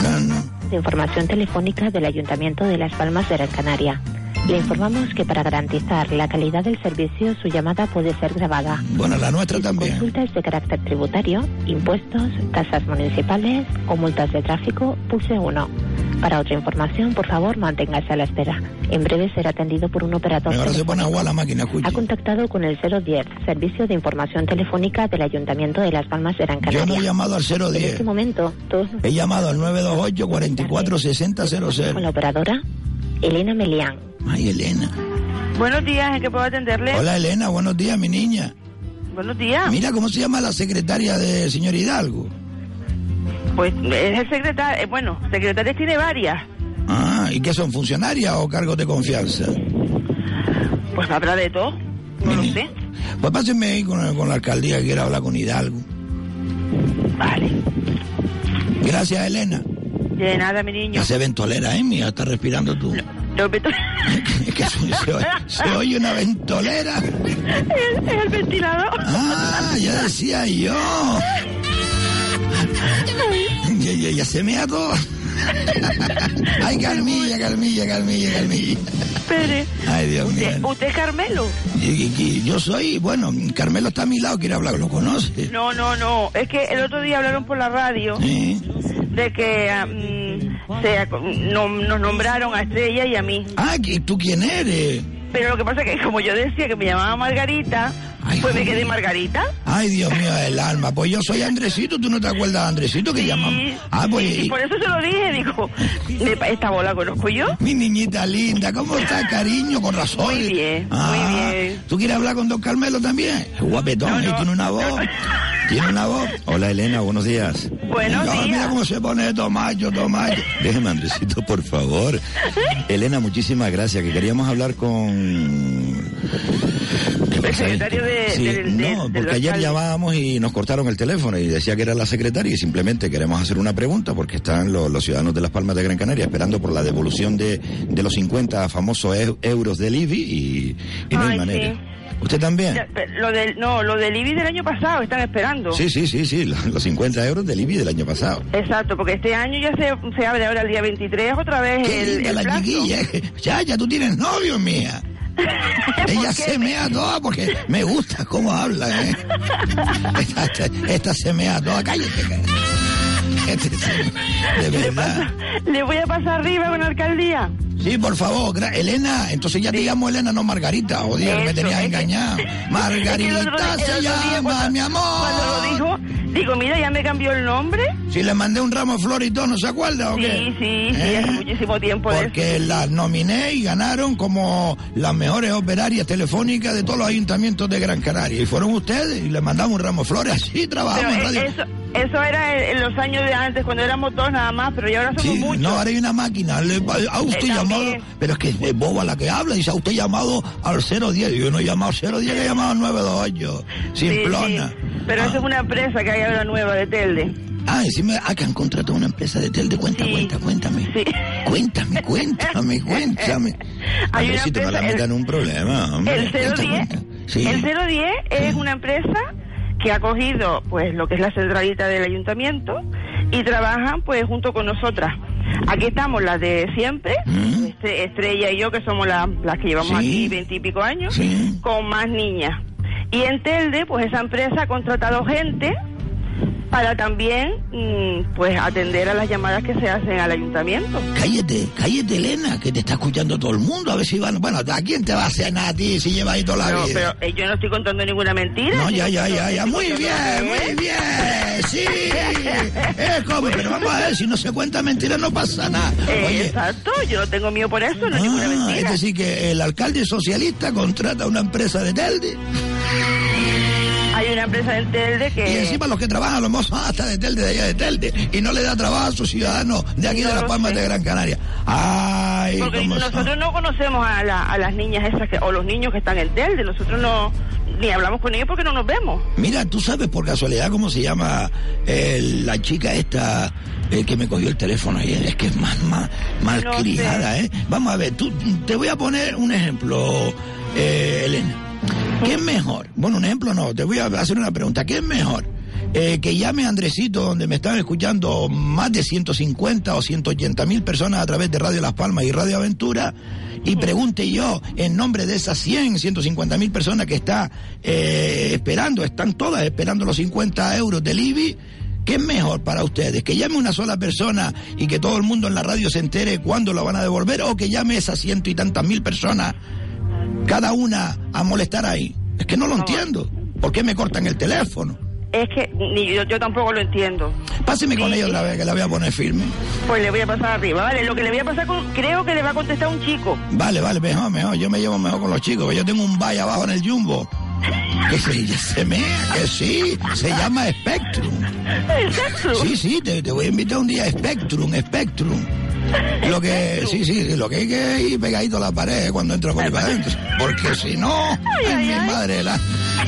No, información telefónica del Ayuntamiento de Las Palmas de Gran Canaria. Le informamos que para garantizar la calidad del servicio su llamada puede ser grabada. Bueno, la nuestra también. Consultas de carácter tributario, impuestos, tasas municipales o multas de tráfico, pulse 1. Para otra información, por favor, manténgase a la espera. En breve será atendido por un operador. Ahora se pone agua la máquina, escucha. Ha contactado con el 010, Servicio de Información Telefónica del Ayuntamiento de Las Palmas de Gran Yo Canaria. no he llamado al En 010. este momento, todos He llamado al 928 44 60 con 00. la operadora Elena Melián. Ay, Elena. Buenos días, ¿en qué puedo atenderle? Hola, Elena, buenos días, mi niña. Buenos días. Mira cómo se llama la secretaria del señor Hidalgo. Pues es el secretario, eh, bueno, secretarias tiene varias. Ah, ¿y qué son, funcionarias o cargos de confianza? Pues habrá de todo, no lo sé. Pues pásenme ahí con, con la alcaldía que quiera hablar con Hidalgo. Vale. Gracias, Elena. De nada, mi niño. Ya se ventolera, ¿eh? Mía, estás respirando tú. Meto- Es que se, se oye, se oye una ventolera. Es, es el ventilador. Ah, ya decía yo. Ya, ya, ya se me todo. Ay, Carmilla, Carmilla, Carmilla, Carmilla. Espere. Ay, Dios mío. ¿Usted, es Carmelo? Yo soy, bueno, Carmelo está a mi lado, quiere hablar, lo conoce. No, no, no. Es que el otro día hablaron por la radio Sí. De que ah, mm, se ac- no- nos nombraron a Estrella y a mí. Ah, ¿y ¿tú quién eres? Pero lo que pasa es que como yo decía que me llamaba Margarita, pues me quedé Margarita. Ay, Dios mío, el alma. Pues yo soy Andresito, ¿tú no te acuerdas de Andresito que llamamos? Ah, pues... Y por eso se lo dije, digo, "Me- esta bola conozco yo. Mi niñita linda, ¿cómo está, cariño? Con razón. Muy bien, Ah, muy bien. ¿Tú quieres hablar con don Carmelo también? Guapetón, ¿eh? tiene una voz. Tiene una voz. Hola Elena, buenos días. Buenos Ay, Mira cómo se pone Tomayo, Tomayo. Déjeme, Andresito, por favor. Elena, muchísimas gracias, que queríamos hablar con... ¿Qué El pasa ahí? secretario de, Sí, no, porque ayer llamábamos y nos cortaron el teléfono y decía que era la secretaria y simplemente queremos hacer una pregunta porque están los, los ciudadanos de Las Palmas de Gran Canaria esperando por la devolución de, de los 50 famosos eu- euros del IBI y, y no hay Ay, manera. sí. ¿Usted también? Ya, Lo del, no, lo del IBI del año pasado, están esperando. Sí, sí, sí, sí, los los 50 euros del IBI del año pasado. Exacto, porque este año ya se, se abre ahora el día 23 otra vez Qué el, el la plazo. chiquilla. Ya, ya tú tienes novio, mía. Ella se mea toda porque me gusta cómo habla, ¿eh? Esta, esta- esta se mea toda, cállate. cállate. Este se- de verdad. ¿Le voy a pasar arriba con la alcaldía? Sí, por favor, Elena, entonces ya te llamo Elena, no Margarita, Dios, me tenías engañado. Margarita se llama, mi amor. Cuando lo dijo, digo, mira, ya me cambió el nombre. Si le mandé un ramo de flores y todo, ¿no se acuerda o Sí, qué? sí, sí, ¿Eh? hace muchísimo tiempo Porque las nominé y ganaron como las mejores operarias telefónicas de todos los ayuntamientos de Gran Canaria. Y fueron ustedes y le mandamos un ramo de flores. Así trabajamos en eh, radio. eso, eso era en los años de antes, cuando éramos dos nada más, pero ya ahora somos Sí, muchos. no, ahora hay una máquina. Le, a usted Eh, llamado, pero es que es boba la que habla. Dice, a usted llamado al 010. Yo no he llamado al 010, he llamado al 928. Sí, Simplona. sí. Pero esa es una empresa que hay ahora nueva de Telde. Ah, encima, ah, que han contratado una empresa de Telde. Cuenta, cuenta, cuéntame. Cuéntame, cuéntame, cuéntame. Hay una Andresito, no la empresa- metan en un problema, hombre. El 010, Sí. el 010 es una empresa que ha cogido pues lo que es la centralita del ayuntamiento y trabajan pues junto con nosotras. Aquí estamos las de siempre, este, Estrella y yo que somos la- las que llevamos Mm. Sí. aquí veintipico años, Sí. con más niñas. Y en Telde pues esa empresa ha contratado gente para también mm, pues atender a las llamadas que se hacen al ayuntamiento. Cállate, cállate, Elena, que te está escuchando todo el mundo. A ver si van. Bueno, ¿a quién te va a hacer nada a ti si llevas ahí toda la No, vida? pero eh, yo no estoy contando ninguna mentira. No, ya, ya, ya, ya. Muy bien, muy bien. Sí. Es como, pero vamos a ver, si no se cuenta mentira no pasa nada. Eh, Oye, Exacto, yo no tengo mío por eso, no ninguna ah, mentira. es decir, que el alcalde socialista contrata una empresa de Telde empresa en Telde que... y encima los que trabajan los mozos hasta de Telde, de allá de Telde, y no le da trabajo a sus ciudadanos de aquí de Las Palmas de Gran Canaria. Ay, Porque son. nosotros no conocemos a, la- a las niñas esas que, o los niños que están en Telde, nosotros no ni hablamos con ellos porque no nos vemos. Mira, tú sabes por casualidad cómo se llama eh, la chica esta eh, que me cogió el teléfono ayer. Es que es más, más, mal No criada, ¿eh? Vamos a ver, tú, te voy a poner un ejemplo, eh, Elena. ¿Qué es mejor? Bueno, un ejemplo no, te voy a hacer una pregunta. ¿Qué es mejor? Eh, que llame a Andresito, donde me están escuchando más de 150 o 180 mil personas a través de Radio Las Palmas y Radio Aventura, y pregunte yo, en nombre de esas 100, 150 mil personas que está eh, esperando, están todas esperando los 50 euros del IBI, ¿qué es mejor para ustedes? ¿Que llame una sola persona y que todo el mundo en la radio se entere cuándo lo van a devolver? ¿O que llame esas ciento y tantas mil personas, cada una, a molestar ahí? Es que no lo entiendo. ¿Por qué me cortan el teléfono? Es que ni yo, yo tampoco lo entiendo. Páseme con Sí. ella otra vez, que la voy a poner firme. Pues le voy a pasar arriba, ¿vale? Lo que le voy a pasar con... Creo que le va a contestar un chico. Vale, vale, mejor, mejor. Yo me llevo mejor con los chicos. Yo tengo un vaya abajo en el jumbo. Que se, se me, que sí, se llama Spectrum. Sí, sí, te, te voy a invitar un día a Spectrum, Spectrum. Lo que, sí, sí, lo que hay que ir pegadito a la pared cuando entro por ahí para adentro. Porque si no, ay, mi madre la.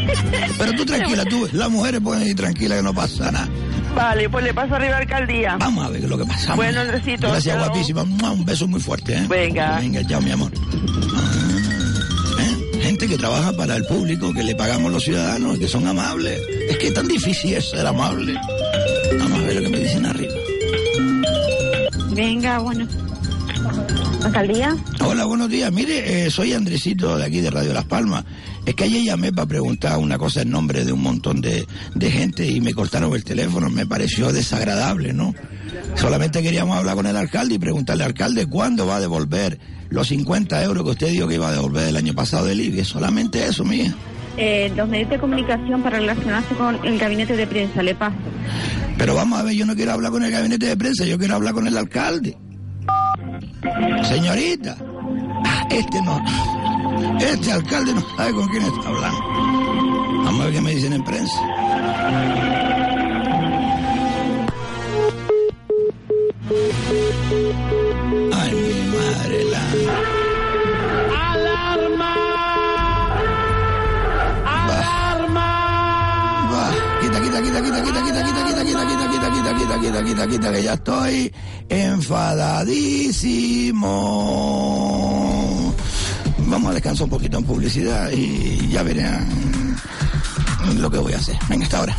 Pero tú tranquila, tú, las mujeres pueden ir tranquilas que no pasa nada. Vale, pues le paso arriba a la alcaldía. Vamos a ver lo que pasa. Bueno, Andresito. Gracias, chao. guapísima. Un beso muy fuerte, ¿eh? Venga. Venga, chao, mi amor. Ah, ¿eh? Gente que trabaja para el público, que le pagamos los ciudadanos, que son amables. Es que es tan difícil es ser amable. Vamos a ver lo que. Venga, bueno. ¿Alcaldía? Hola, buenos días. Mire, eh, soy Andresito de aquí de Radio Las Palmas. Es que ayer llamé para preguntar una cosa en nombre de un montón de, de gente y me cortaron el teléfono. Me pareció desagradable, ¿no? Solamente queríamos hablar con el alcalde y preguntarle al alcalde cuándo va a devolver los 50 euros que usted dijo que iba a devolver el año pasado del IBI. Solamente eso, mía. Eh, los medios de comunicación para relacionarse con el gabinete de prensa, le paso. Pero vamos a ver, yo no quiero hablar con el gabinete de prensa, yo quiero hablar con el alcalde. Señorita, este no. Este alcalde no sabe con quién está hablando. Vamos a ver qué me dicen en prensa. Ay, mi madre la. Quita, quita, quita, quita, quita, quita, quita, quita, quita, quita, quita, quita, quita, quita, que ya estoy enfadadísimo. Vamos a descansar un poquito en publicidad y ya verán lo que voy a hacer. Venga, hasta ahora.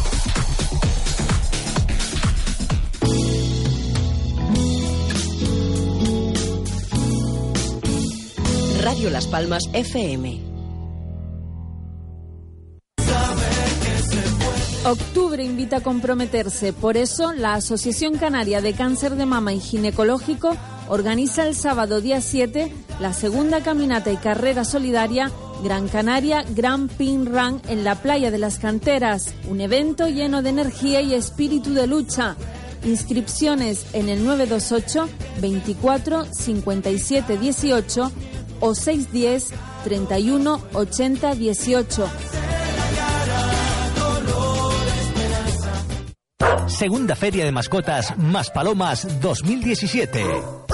Radio Radio Las Palmas FM. Octubre invita a comprometerse, por eso la Asociación Canaria de Cáncer de Mama y Ginecológico organiza el sábado día 7 la segunda caminata y carrera solidaria Gran Canaria Grand Pin Run en la playa de las canteras, un evento lleno de energía y espíritu de lucha. Inscripciones en el 928 24 57 18 o 610 31 80 18. Segunda Feria de Mascotas Más Palomas 2017.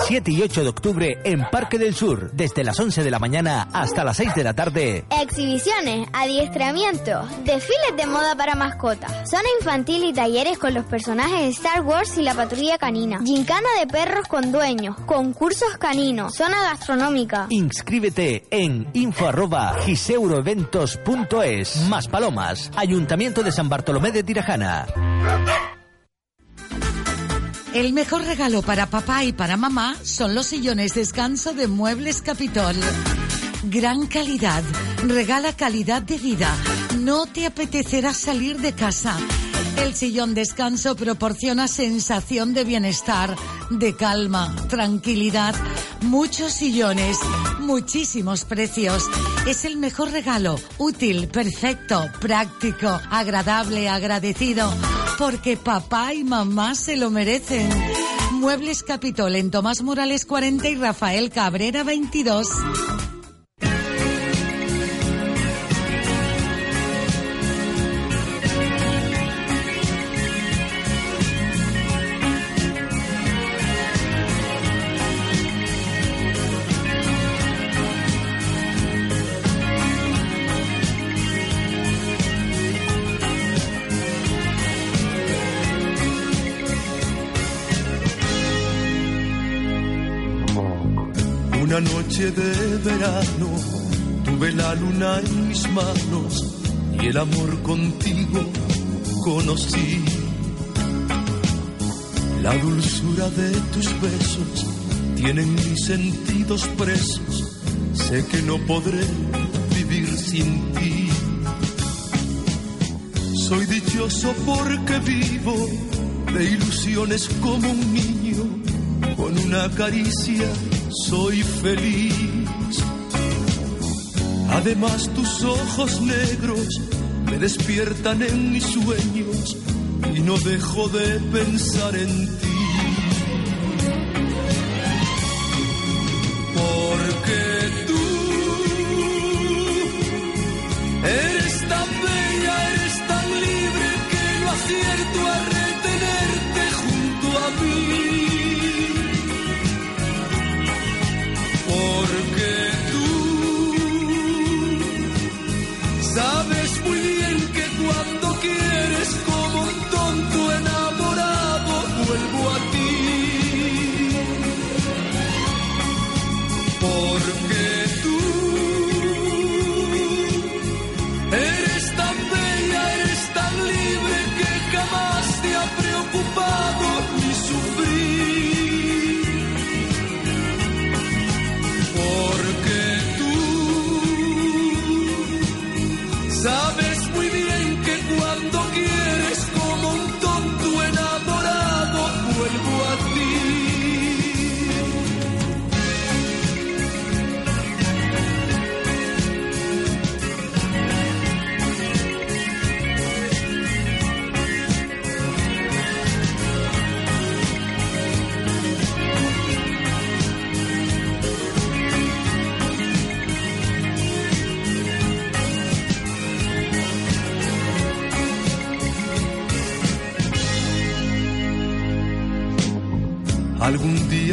7 y 8 de octubre en Parque del Sur, desde las 11 de la mañana hasta las 6 de la tarde. Exhibiciones, adiestramiento, desfiles de moda para mascotas, zona infantil y talleres con los personajes de Star Wars y la patrulla canina, gincana de perros con dueños, concursos caninos, zona gastronómica. Inscríbete en info arroba giseuroeventos.es. Más Palomas, Ayuntamiento de San Bartolomé de Tirajana. El mejor regalo para papá y para mamá son los sillones descanso de Muebles Capitol. Gran calidad, regala calidad de vida. No te apetecerá salir de casa. El sillón descanso proporciona sensación de bienestar, de calma, tranquilidad. Muchos sillones, muchísimos precios. Es el mejor regalo, útil, perfecto, práctico, agradable, agradecido, porque papá y mamá se lo merecen. Muebles Capitol en Tomás Morales 40 y Rafael Cabrera 22. De verano tuve la luna en mis manos y el amor contigo conocí. La dulzura de tus besos tienen mis sentidos presos. Sé que no podré vivir sin ti. Soy dichoso porque vivo de ilusiones como un niño con una caricia soy feliz. Además tus ojos negros me despiertan en mis sueños y no dejo de pensar en ti.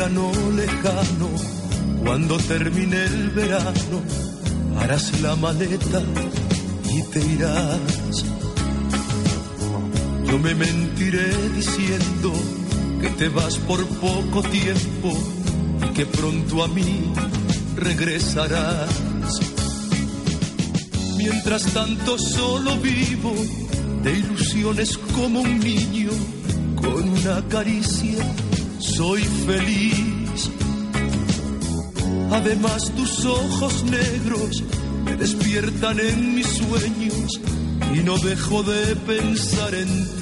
Día no lejano, cuando termine el verano, harás la maleta y te irás. Yo me mentiré diciendo que te vas por poco tiempo y que pronto a mí regresarás. Mientras tanto solo vivo de ilusiones como un niño con una caricia soy feliz. Además tus ojos negros me despiertan en mis sueños y no dejo de pensar en ti.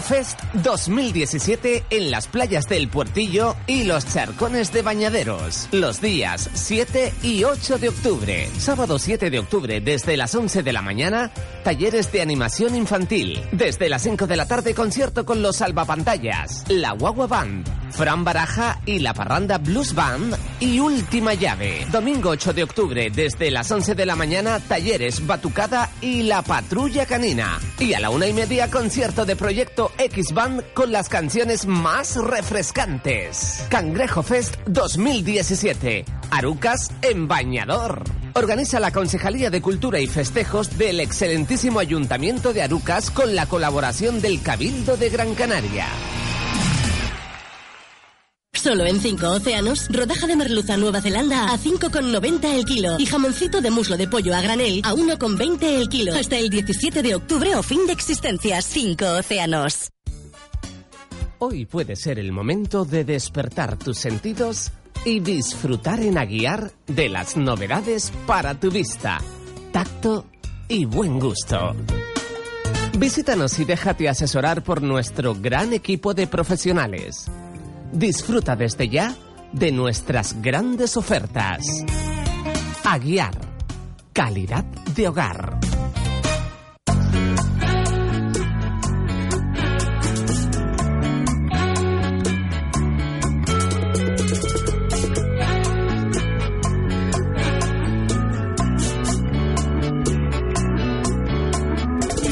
Fest 2017 en las playas del Puertillo y los charcones de Bañaderos. Los días 7 y 8 de octubre. Sábado 7 de octubre desde las 11 de la mañana, talleres de animación infantil. Desde las 5 de la tarde concierto con los salvapantallas, la Guagua Band, Fran Baraja y la Parranda Blues Band y Última Llave. Domingo 8 de octubre desde las 11 de la mañana, talleres Batucada y la Patrulla Canina. Y a la una y media concierto de Proyecto X Band con las canciones más refrescantes. Cangrejo Fest 2017. Arucas en Bañador. Organiza la Concejalía de Cultura y Festejos del excelentísimo Ayuntamiento de Arucas con la colaboración del Cabildo de Gran Canaria. Solo en 5 océanos, rodaja de merluza Nueva Zelanda a 5,90 el kilo y jamoncito de muslo de pollo a granel a 1,20 el kilo. Hasta el 17 de octubre o fin de existencias. 5 océanos. Hoy puede ser el momento de despertar tus sentidos y disfrutar en Aguiar de las novedades para tu vista, tacto y buen gusto. Visítanos y déjate asesorar por nuestro gran equipo de profesionales. Disfruta desde ya de nuestras grandes ofertas. Aguiar. Calidad de hogar.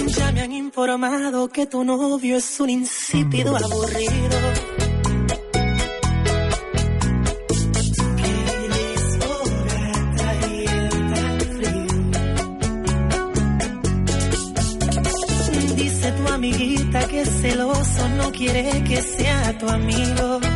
Ya me han informado que tu novio es un insípido aburrido. Quiere que sea tu amigo.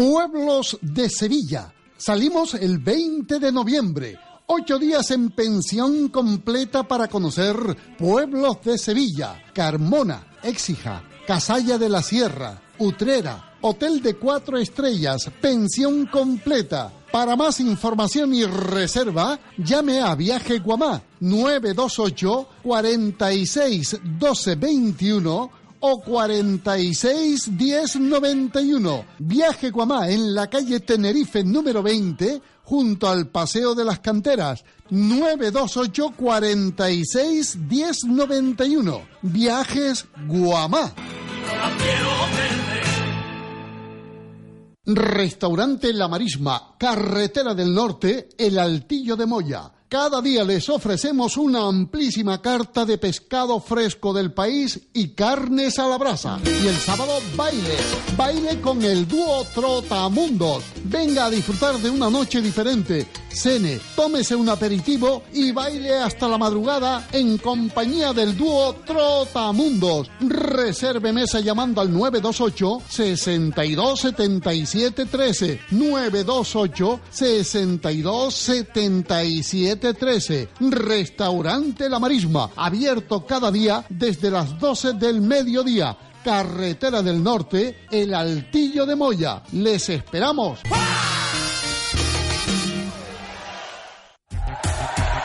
Pueblos de Sevilla. Salimos el 20 de noviembre. Ocho días en pensión completa para conocer pueblos de Sevilla. Carmona, Écija, Casalla de la Sierra, Utrera, Hotel de Cuatro Estrellas, pensión completa. Para más información y reserva, llame a Viaje Guamá 928 46 12 21 o 46 10 91. Viaje Guamá en la calle Tenerife número 20 junto al Paseo de las Canteras 928 46 10 91. Viajes Guamá. Restaurante La Marisma, Carretera del Norte, El Altillo de Moya. Cada día les ofrecemos una amplísima carta de pescado fresco del país y carnes a la brasa. Y el sábado baile, baile con el dúo Trotamundos. Venga a disfrutar de una noche diferente. Cene, tómese un aperitivo y baile hasta la madrugada en compañía del dúo Trotamundos. Reserve mesa llamando al 928 62 77 13 928 62 77 13 Restaurante La Marisma, abierto cada día desde las 12 del mediodía. Carretera del Norte, El Altillo de Moya. Les esperamos.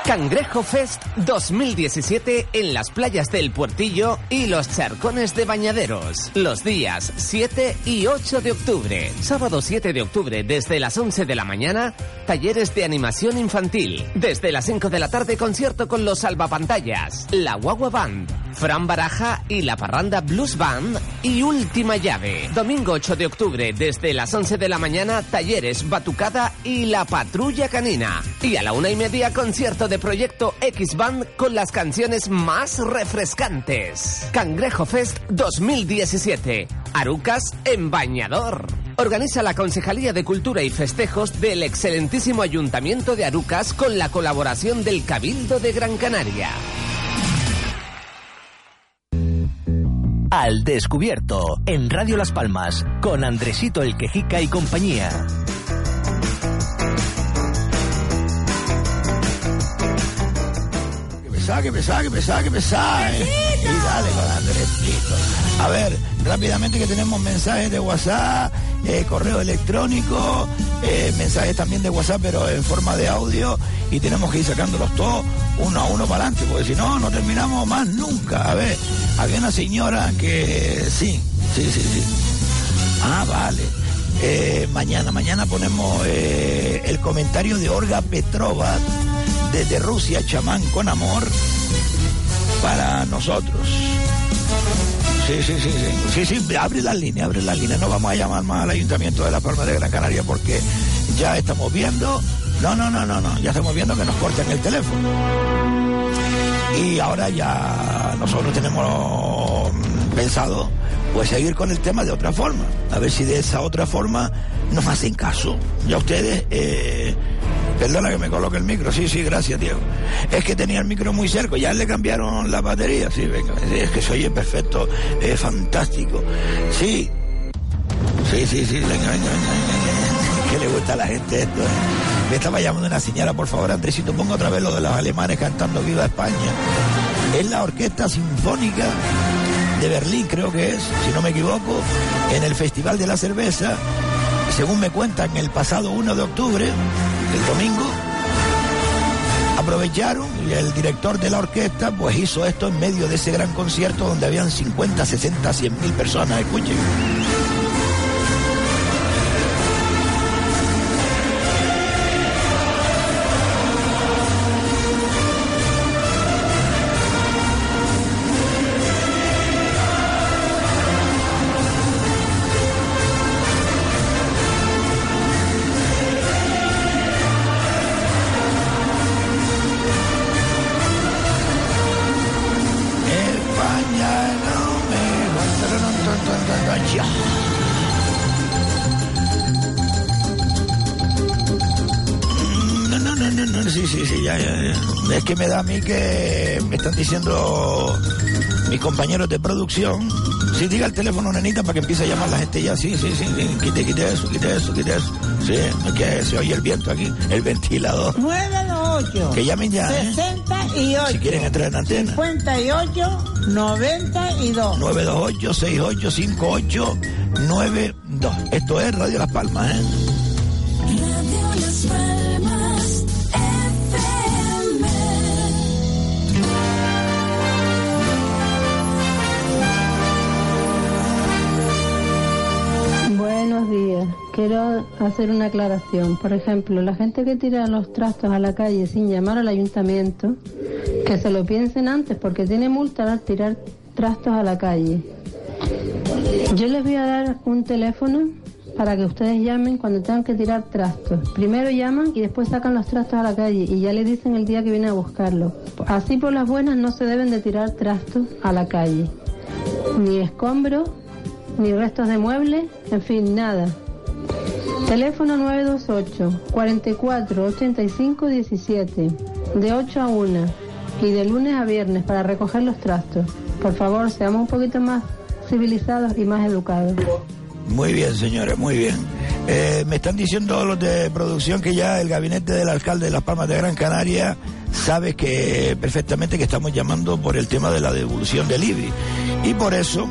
Cangrejo Fest 2017 en las playas del Puertillo y los charcones de bañaderos. Los días 7 y 8 de octubre. Sábado 7 de octubre desde las 11 de la mañana, talleres de animación infantil. Desde las 5 de la tarde concierto con los salvapantallas, la Guagua Band, Fran Baraja y la Parranda Blues Band y Última Llave. Domingo 8 de octubre desde las 11 de la mañana, talleres Batucada y la Patrulla Canina. Y a la una y media concierto de Proyecto X Band con las canciones más refrescantes. Cangrejo Fest 2017. Arucas en Bañador. Organiza la Concejalía de Cultura y Festejos del excelentísimo Ayuntamiento de Arucas con la colaboración del Cabildo de Gran Canaria. Al descubierto en Radio Las Palmas con Andresito el Quejica y compañía. Pesar, que pesar, que pesar, que pesar. eh. Y dale con Andresito. A ver, rápidamente que tenemos mensajes de WhatsApp, eh, correo electrónico, eh, mensajes también de WhatsApp, pero en forma de audio, y tenemos que ir sacándolos todos uno a uno para adelante, porque si no, no terminamos más nunca. A ver, había una señora que sí, sí, sí, sí. Ah, vale. Mañana, mañana ponemos el comentario de Olga Petrova desde Rusia, chamán con amor, para nosotros. Sí, sí, sí, sí. Sí, sí, abre las líneas, abre las líneas. No vamos a llamar más al Ayuntamiento de La Palma de Gran Canaria porque ya estamos viendo. No, no, no, no, no. Ya estamos viendo que nos cortan el teléfono. Y ahora ya nosotros tenemos pensado pues seguir con el tema de otra forma. A ver si de esa otra forma nos hacen caso. Ya ustedes, eh, perdona que me coloque el micro, sí, sí, gracias Diego. Es que tenía el micro muy cerca, ya le cambiaron la batería, sí, venga, es que se oye perfecto, es fantástico. Sí, sí, sí, sí, venga, venga, venga. ¿Qué le gusta a la gente esto? eh? Me estaba llamando una señora, por favor, Andresito, ponga otra vez lo de los alemanes cantando Viva España. Es la Orquesta Sinfónica de Berlín, creo que es, si no me equivoco, en el Festival de la Cerveza. Según me cuentan, el pasado 1 de octubre, el domingo, aprovecharon y el director de la orquesta pues hizo esto en medio de ese gran concierto donde habían 50, 60, 100 mil personas, escuchen. A mí que me están diciendo mis compañeros de producción. Sí, diga el teléfono, nenita, para que empiece a llamar la gente ya. Sí, sí, sí, sí, quite, quite eso, quite eso, quite eso. Sí, que se oye el viento aquí, el ventilador. 928. Que llamen ya, ¿eh? 68. Si quieren entrar en antena. 58 92. 928-6858-92. Esto es Radio Las Palmas, ¿eh? Quiero hacer una aclaración. Por ejemplo, la gente que tira los trastos a la calle sin llamar al ayuntamiento, que se lo piensen antes porque tiene multa tirar trastos a la calle. Yo les voy a dar un teléfono para que ustedes llamen cuando tengan que tirar trastos. Primero llaman y después sacan los trastos a la calle y ya le dicen el día que vienen a buscarlo. Así por las buenas no se deben de tirar trastos a la calle. Ni escombros, ni restos de muebles, en fin, nada. Teléfono 928 44 85 17 de 8 a 1 y de lunes a viernes para recoger los trastos. Por favor, seamos un poquito más civilizados y más educados. Muy bien, señores, muy bien. Eh, me están diciendo los de producción que ya el gabinete del alcalde de Las Palmas de Gran Canaria sabe que perfectamente que estamos llamando por el tema de la devolución del IBI. Y por eso,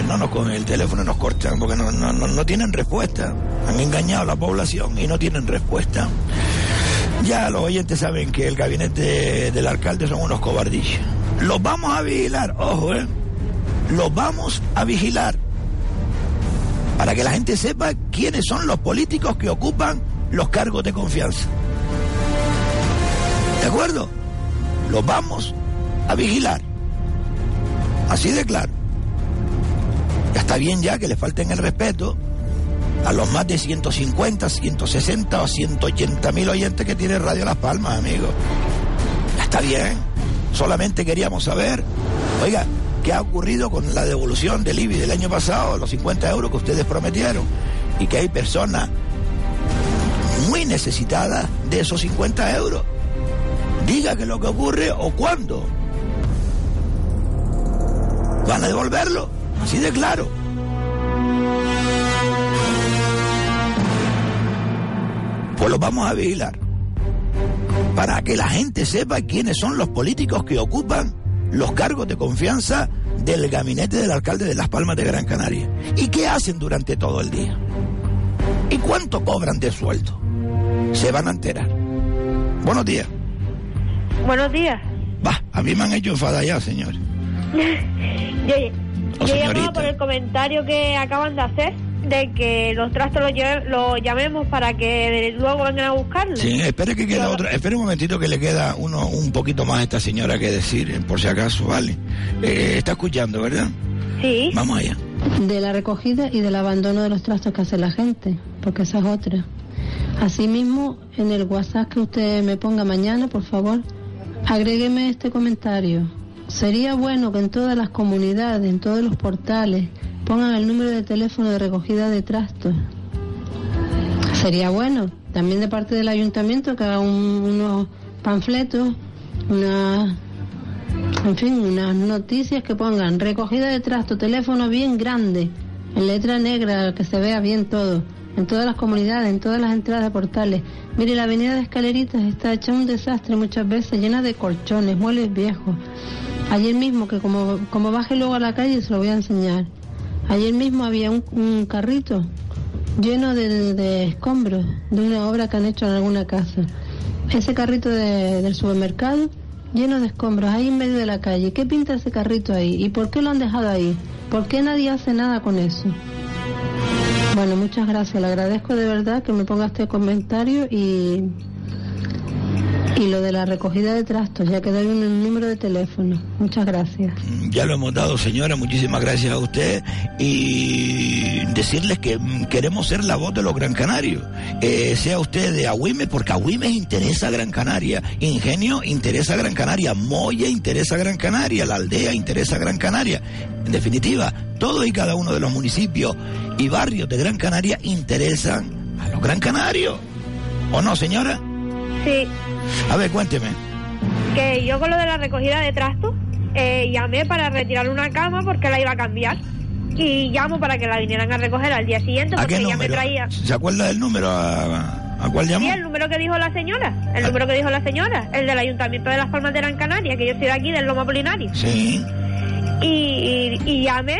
pues no nos cogen el teléfono nos cortan, porque no, no, no, no tienen respuesta. Han engañado a la población y no tienen respuesta. Ya los oyentes saben que el gabinete del alcalde son unos cobardillos. Los vamos a vigilar, ojo, ¿eh? Los vamos a vigilar. Para que la gente sepa quiénes son los políticos que ocupan los cargos de confianza. ¿De acuerdo? Los vamos a vigilar. Así de claro. Ya está bien ya que le falten el respeto a los más de 150, 160 o 180 mil oyentes que tiene Radio Las Palmas, amigos. Ya está bien. Solamente queríamos saber, oiga, ¿qué ha ocurrido con la devolución del IBI del año pasado, los 50 euros que ustedes prometieron? Y que hay personas muy necesitadas de esos 50 euros. Diga que lo que ocurre o cuándo. ¿Van a devolverlo? Así de claro. Pues lo vamos a vigilar. Para que la gente sepa quiénes son los políticos que ocupan los cargos de confianza del gabinete del alcalde de Las Palmas de Gran Canaria. ¿Y qué hacen durante todo el día? ¿Y cuánto cobran de sueldo? Se van a enterar. Buenos días. Buenos días. Va, a mí me han hecho enfadar ya, señor. yo yo Oh, llamaba por el comentario que acaban de hacer. de que los trastos los, lle- los llamemos para que luego vengan a buscarlos. Sí, espere que queda otra. Espere un momentito que le queda uno un poquito más a esta señora que decir, por si acaso, vale. Eh, está escuchando, ¿verdad? Sí. Vamos allá. de la recogida y del abandono de los trastos que hace la gente, porque esa es otra. Asimismo, en el WhatsApp que usted me ponga mañana, por favor, agrégueme este comentario. Sería bueno que en todas las comunidades, en todos los portales, pongan el número de teléfono de recogida de trastos. Sería bueno, también de parte del ayuntamiento, que haga un- unos panfletos, una en fin, unas noticias que pongan recogida de trasto, teléfono bien grande, en letra negra, que se vea bien todo, en todas las comunidades, en todas las entradas de portales. Mire, la avenida de Escaleritas está hecha un desastre muchas veces, llena de colchones, muebles viejos. Ayer mismo, que como, como baje luego a la calle, se lo voy a enseñar. Ayer mismo había un, un carrito lleno de, escombros de una obra que han hecho en alguna casa. Ese carrito de- del supermercado lleno de escombros ahí en medio de la calle. ¿Qué pinta ese carrito ahí? ¿Y por qué lo han dejado ahí? ¿Por qué nadie hace nada con eso? Bueno, muchas gracias. Le agradezco de verdad que me ponga este comentario y, y lo de la recogida de trastos, ya que doy un, número de teléfono. Muchas gracias. Ya lo hemos dado, señora. Muchísimas gracias a usted. Y decirles que mm, queremos ser la voz de los Gran Canarios. Eh, sea usted de Agüime, porque Agüime interesa Gran Canaria. Ingenio interesa Gran Canaria. Moya interesa Gran Canaria. La aldea interesa Gran Canaria. En definitiva, todos y cada uno de los municipios y barrios de Gran Canaria interesan a los Gran Canarios. ¿O no, señora? Sí, A ver, cuénteme. que yo con lo de la recogida de trastos eh, llamé para retirar una cama porque la iba a cambiar. Y llamo para que la vinieran a recoger al día siguiente ¿A porque qué ya me traía. ¿Se acuerda del número? ¿A, a cuál llamó? Sí, el número que dijo la señora. El número que dijo la señora. El del Ayuntamiento de Las Palmas de Gran Canaria, que yo estoy de aquí, del Loma Polinario. Sí. Y, y, y llamé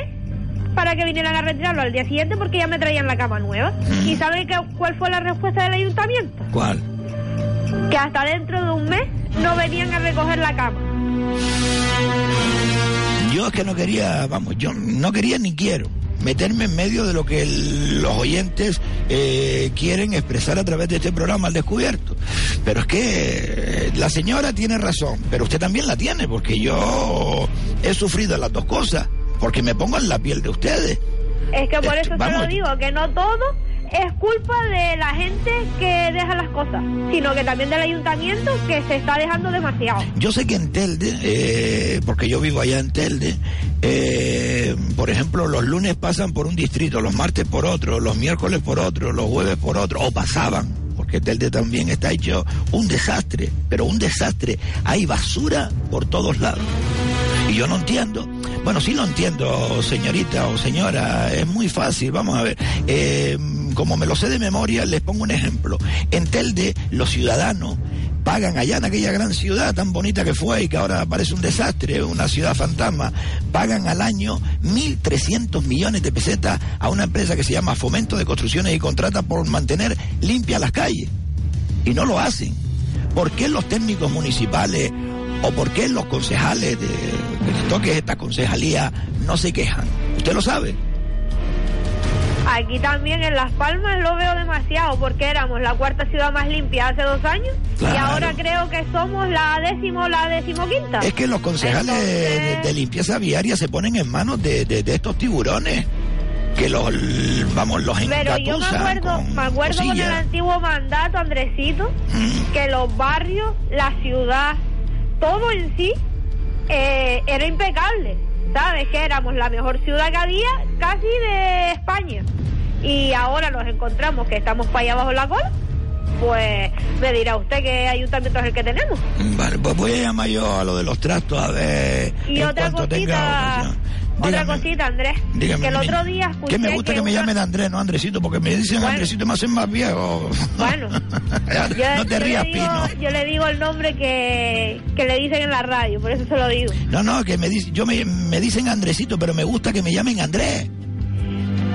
para que vinieran a retirarlo al día siguiente porque ya me traían la cama nueva. ¿Y sabe qué- cuál fue la respuesta del Ayuntamiento? ¿Cuál? Que hasta dentro de un mes no venían a recoger la cama. Yo es que no quería, vamos, yo no quería ni quiero meterme en medio de lo que el- los oyentes eh, quieren expresar a través de este programa al descubierto. Pero es que eh, la señora tiene razón, pero usted también la tiene, porque yo he sufrido las dos cosas, porque me pongo en la piel de ustedes. Es que por eso vamos. lo digo, que no todo es culpa de la gente que deja las cosas, sino que también del ayuntamiento que se está dejando demasiado. Yo sé que en Telde, eh, porque yo vivo allá en Telde, eh, por ejemplo, los lunes pasan por un distrito, los martes por otro, los miércoles por otro, los jueves por otro, o pasaban, porque Telde también está hecho un desastre, pero un desastre. Hay basura por todos lados. Y yo no entiendo. Bueno, sí lo entiendo, señorita o señora, es muy fácil, vamos a ver. Eh, como me lo sé de memoria, les pongo un ejemplo. En Telde, los ciudadanos pagan allá en aquella gran ciudad tan bonita que fue y que ahora parece un desastre, una ciudad fantasma, pagan al año 1.300 millones de pesetas a una empresa que se llama Fomento de Construcciones y contrata por mantener limpias las calles. Y no lo hacen. ¿Por qué los técnicos municipales o por qué los concejales de, que les toque esta concejalía no se quejan? ¿Usted lo sabe? Aquí también en Las Palmas lo veo demasiado porque éramos la cuarta ciudad más limpia hace dos años y ahora creo que somos la décimo la decimoquinta. Es que los concejales de, de limpieza viaria se ponen en manos de, de- de estos tiburones que los, vamos, los Pero yo me acuerdo, con me acuerdo con el antiguo mandato, Andresito, Mm. que los barrios, la ciudad, todo en sí eh, era impecable. ¿Sabes? Que éramos la mejor ciudad que había casi de España. Y ahora nos encontramos que estamos para allá abajo en la cola. Pues me dirá usted qué ayuntamiento es el que tenemos. Vale, pues voy a llamar yo a lo de los trastos a ver Y en otra tenga cosita. Otra cosita, Andrés. Dígame, que el otro día escuché Que me gusta que, me una- llamen Andrés, no Andresito, porque me dicen Bueno. Andresito y me hacen más viejo. Bueno, yo, no te rías, digo, Pino. yo le digo el nombre que, que le dicen en la radio, por eso se lo digo. No, no, que me, yo me, me dicen Andresito, pero me gusta que me llamen Andrés.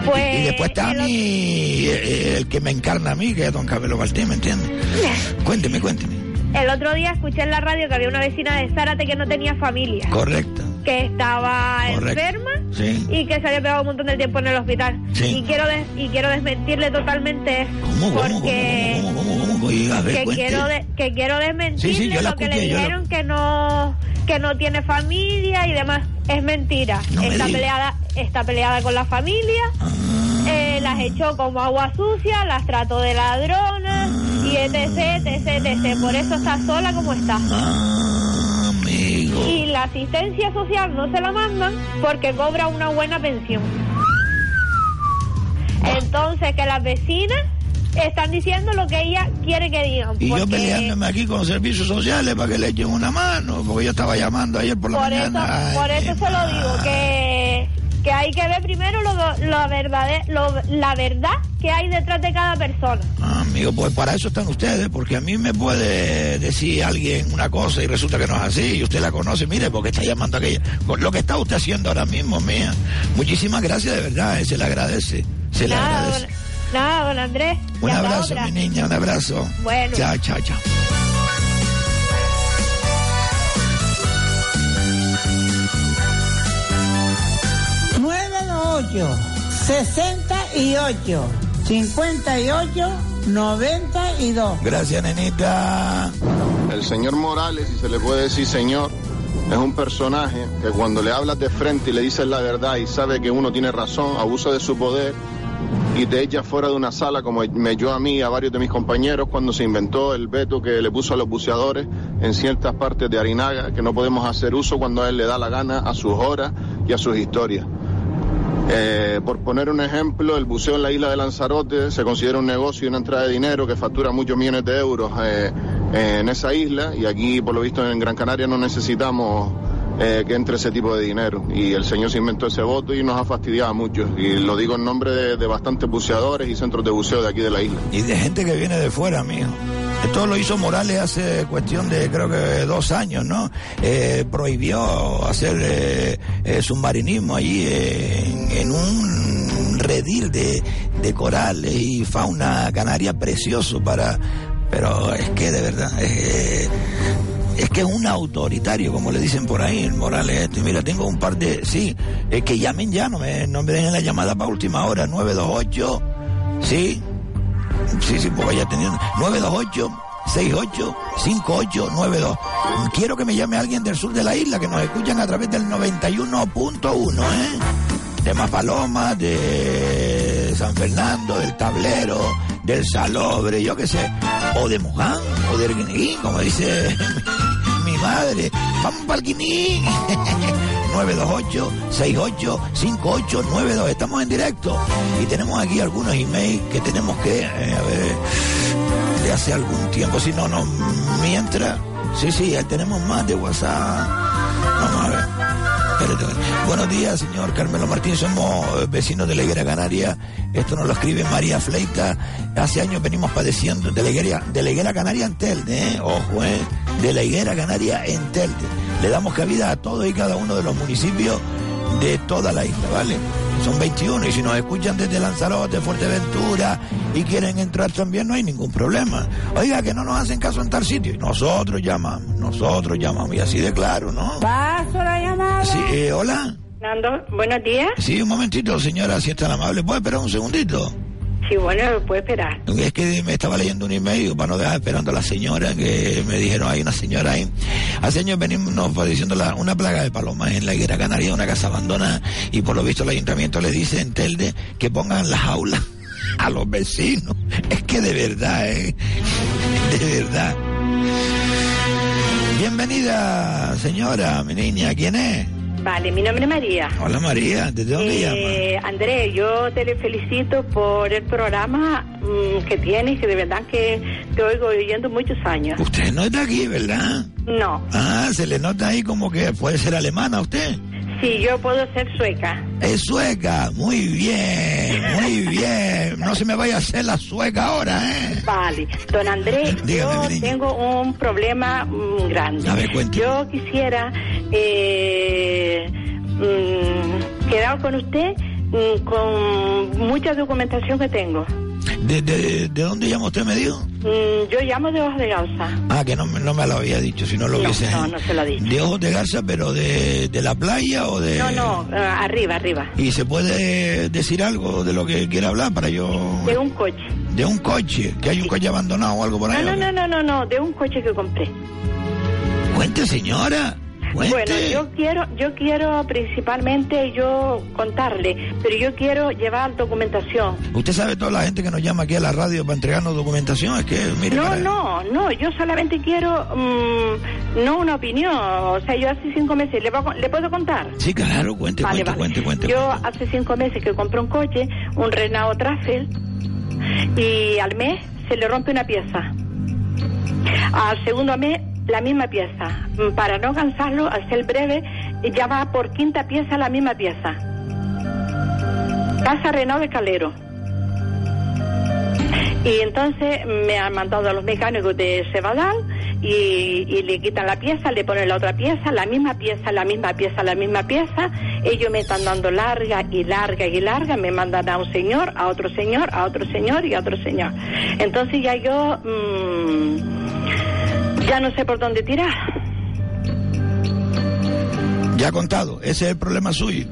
Pues y después está a el mí, eh, el que me encarna a mí, que es don Cabelo Martín, ¿me entiendes? Cuénteme, cuénteme. El otro día escuché en la radio que había una vecina de Zárate que no tenía familia, Correcto. Que estaba Correcto. enferma Sí. y que se había pegado un montón de tiempo en el hospital. Sí. Y quiero des- y quiero desmentirle totalmente eso. ¿Cómo, porque cómo, cómo, cómo, cómo? Oiga, a ver, que cuente. quiero de- que quiero desmentirle Sí, lo que le dijeron que no que no tiene familia y demás. Es mentira. No está peleada está peleada con la familia. Ah. eh, las echó como agua sucia, las trató de ladronas y etc, etc, etc. Por eso está sola como está. Ah, Y la asistencia social no se la mandan porque cobra una buena pensión. Entonces que las vecinas están diciendo lo que ella quiere que digan. Y yo peleándome aquí con servicios sociales para que le echen una mano, porque yo estaba llamando ayer por la por eso, mañana. Ay, por eso se lo digo, que, que hay que ver primero lo, lo- la verdad que hay detrás de cada persona. Amigo, pues para eso están ustedes, porque a mí me puede decir alguien una cosa y resulta que no es así, y usted la conoce, mire, porque está llamando a aquella. Con Lo que está usted haciendo ahora mismo, mía. Muchísimas gracias, de verdad, eh, se le agradece. Se le agradece. don, nada, don Andrés. Un abrazo, mi niña, un abrazo. Bueno. Chao, chao, chao. Nueve ocho, sesenta y ocho, cincuenta y ocho, noventa y dos. Gracias, nenita. El señor Morales, si se le puede decir señor, es un personaje que cuando le hablas de frente y le dices la verdad y sabe que uno tiene razón, abusa de su poder y te echa fuera de una sala como me echó a mí y a varios de mis compañeros cuando se inventó el veto que le puso a los buceadores en ciertas partes de Arinaga, que no podemos hacer uso cuando a él le da la gana a sus horas y a sus historias. Eh, por poner un ejemplo, el buceo en la isla de Lanzarote se considera un negocio y una entrada de dinero que factura muchos millones de euros eh, en esa isla y aquí, por lo visto, en Gran Canaria no necesitamos eh, que entre ese tipo de dinero. Y el señor se inventó ese voto y nos ha fastidiado mucho. Y lo digo en nombre de, de bastantes buceadores y centros de buceo de aquí de la isla. Y de gente que viene de fuera, mijo. Esto lo hizo Morales hace cuestión de creo que dos años, ¿no? Eh, prohibió hacer eh, eh, submarinismo allí en, un redil de, de corales y fauna canaria precioso para... Pero es que de verdad... eh, es que es un autoritario, como le dicen por ahí, Morales este. Mira, tengo un par de... Sí, eh, que llamen ya, no me, no me dejen la llamada para última hora, 928, sí, Sí, sí, porque ya teniendo 928 68 5892. Quiero que me llame alguien del sur de la isla que nos escuchan a través del 91.1, ¿eh? De Mapaloma, de San Fernando, del Tablero, del Salobre, yo qué sé, o de Moján, o de Erguineguín, como dice mi, mi madre. Vamos para el Guinín. 928-685892. Estamos en directo y tenemos aquí algunos emails que tenemos que, eh, a ver, de hace algún tiempo. Si no, no, mientras. Sí, sí, tenemos más de WhatsApp. Vamos a ver. Espérate. Buenos días, señor Carmelo Martín. Somos eh, vecinos de la Higuera Canaria. Esto nos lo escribe María Fleita. Hace años venimos padeciendo de la Higuera, de la Higuera Canaria en Telde, ¿eh? Ojo, ¿eh? De la Higuera Canaria en Telde. Le damos cabida a todos y cada uno de los municipios de toda la isla, ¿vale? Son 21 y si nos escuchan desde Lanzarote, Fuerteventura y quieren entrar también no hay ningún problema. Oiga, que no nos hacen caso en tal sitio. Y nosotros llamamos, nosotros llamamos y así de claro, ¿no? Paso la llamada. Sí, eh, hola. Nando, buenos días. Sí, un momentito, señora, si es tan amable. ¿Puede esperar un segundito? Sí, bueno, puede esperar. Es que me estaba leyendo un email para no dejar esperando a la señora que me dijeron, hay una señora ahí. Hace años venimos nos padeciendo la, una plaga de palomas en la higuera canaria, una casa abandonada, y por lo visto el ayuntamiento le dice en Telde que pongan las aulas a los vecinos. Es que de verdad, ¿eh? De verdad. Bienvenida, señora, mi niña. ¿Quién es? Vale, mi nombre es María. Hola, María. ¿Desde dónde llama? Eh, Andrés, yo te le felicito por el programa mm, que tienes, que de verdad que te oigo oyendo muchos años. Usted no está aquí, ¿verdad? No, Ah, se le nota ahí como que puede ser alemana usted. Sí, yo puedo ser sueca. Es sueca, muy bien, muy bien. No se me vaya a hacer la sueca ahora, ¿eh? Vale, don Andrés, Dígame, yo tengo un problema mm, grande. A ver. Yo quisiera eh, mm, quedar con usted mm, con mucha documentación que tengo. ¿De, de, de dónde llama usted, me dijo? Mm, yo llamo de Ojos de Garza. Ah, que no, me- no me lo había dicho, si no lo No, hubiese... no, no se lo ha dicho. ¿De ojos de garza, pero de, de la playa o de...? No, no, eh, arriba, arriba. ¿Y se puede decir algo de lo que quiere hablar para yo...? De un coche. De un coche, que hay un coche abandonado o algo por ahí. No, no, no, no, no, no, de un coche que compré. Cuente, señora. Cuente. Bueno, yo quiero, yo quiero principalmente yo contarle, pero yo quiero llevar documentación. Usted sabe toda la gente que nos llama aquí a la radio para entregarnos documentación, es que, mire, No, para- no, no, yo solamente quiero, mm, no una opinión, o sea, yo hace cinco meses, ¿le, puedo- le puedo contar? Sí, claro, cuente, Vale, cuente, vale. cuente, cuente. Yo hace cinco meses que compré un coche, un Renault Traffel, y al mes se le rompe una pieza. Al segundo mes, la misma pieza. Mm, Para no cansarlo, al ser breve, ya va por quinta pieza la misma pieza. Casa de Calero. Y entonces me han mandado a los mecánicos de Cebadal y, y le quitan la pieza, le ponen la otra pieza, la misma pieza, la misma pieza, la misma pieza. Ellos me están dando larga y larga y larga, me mandan a un señor, a otro señor, a otro señor y a otro señor. Entonces ya yo mm, ya no sé por dónde tirar. Ya ha contado, ese es el problema suyo.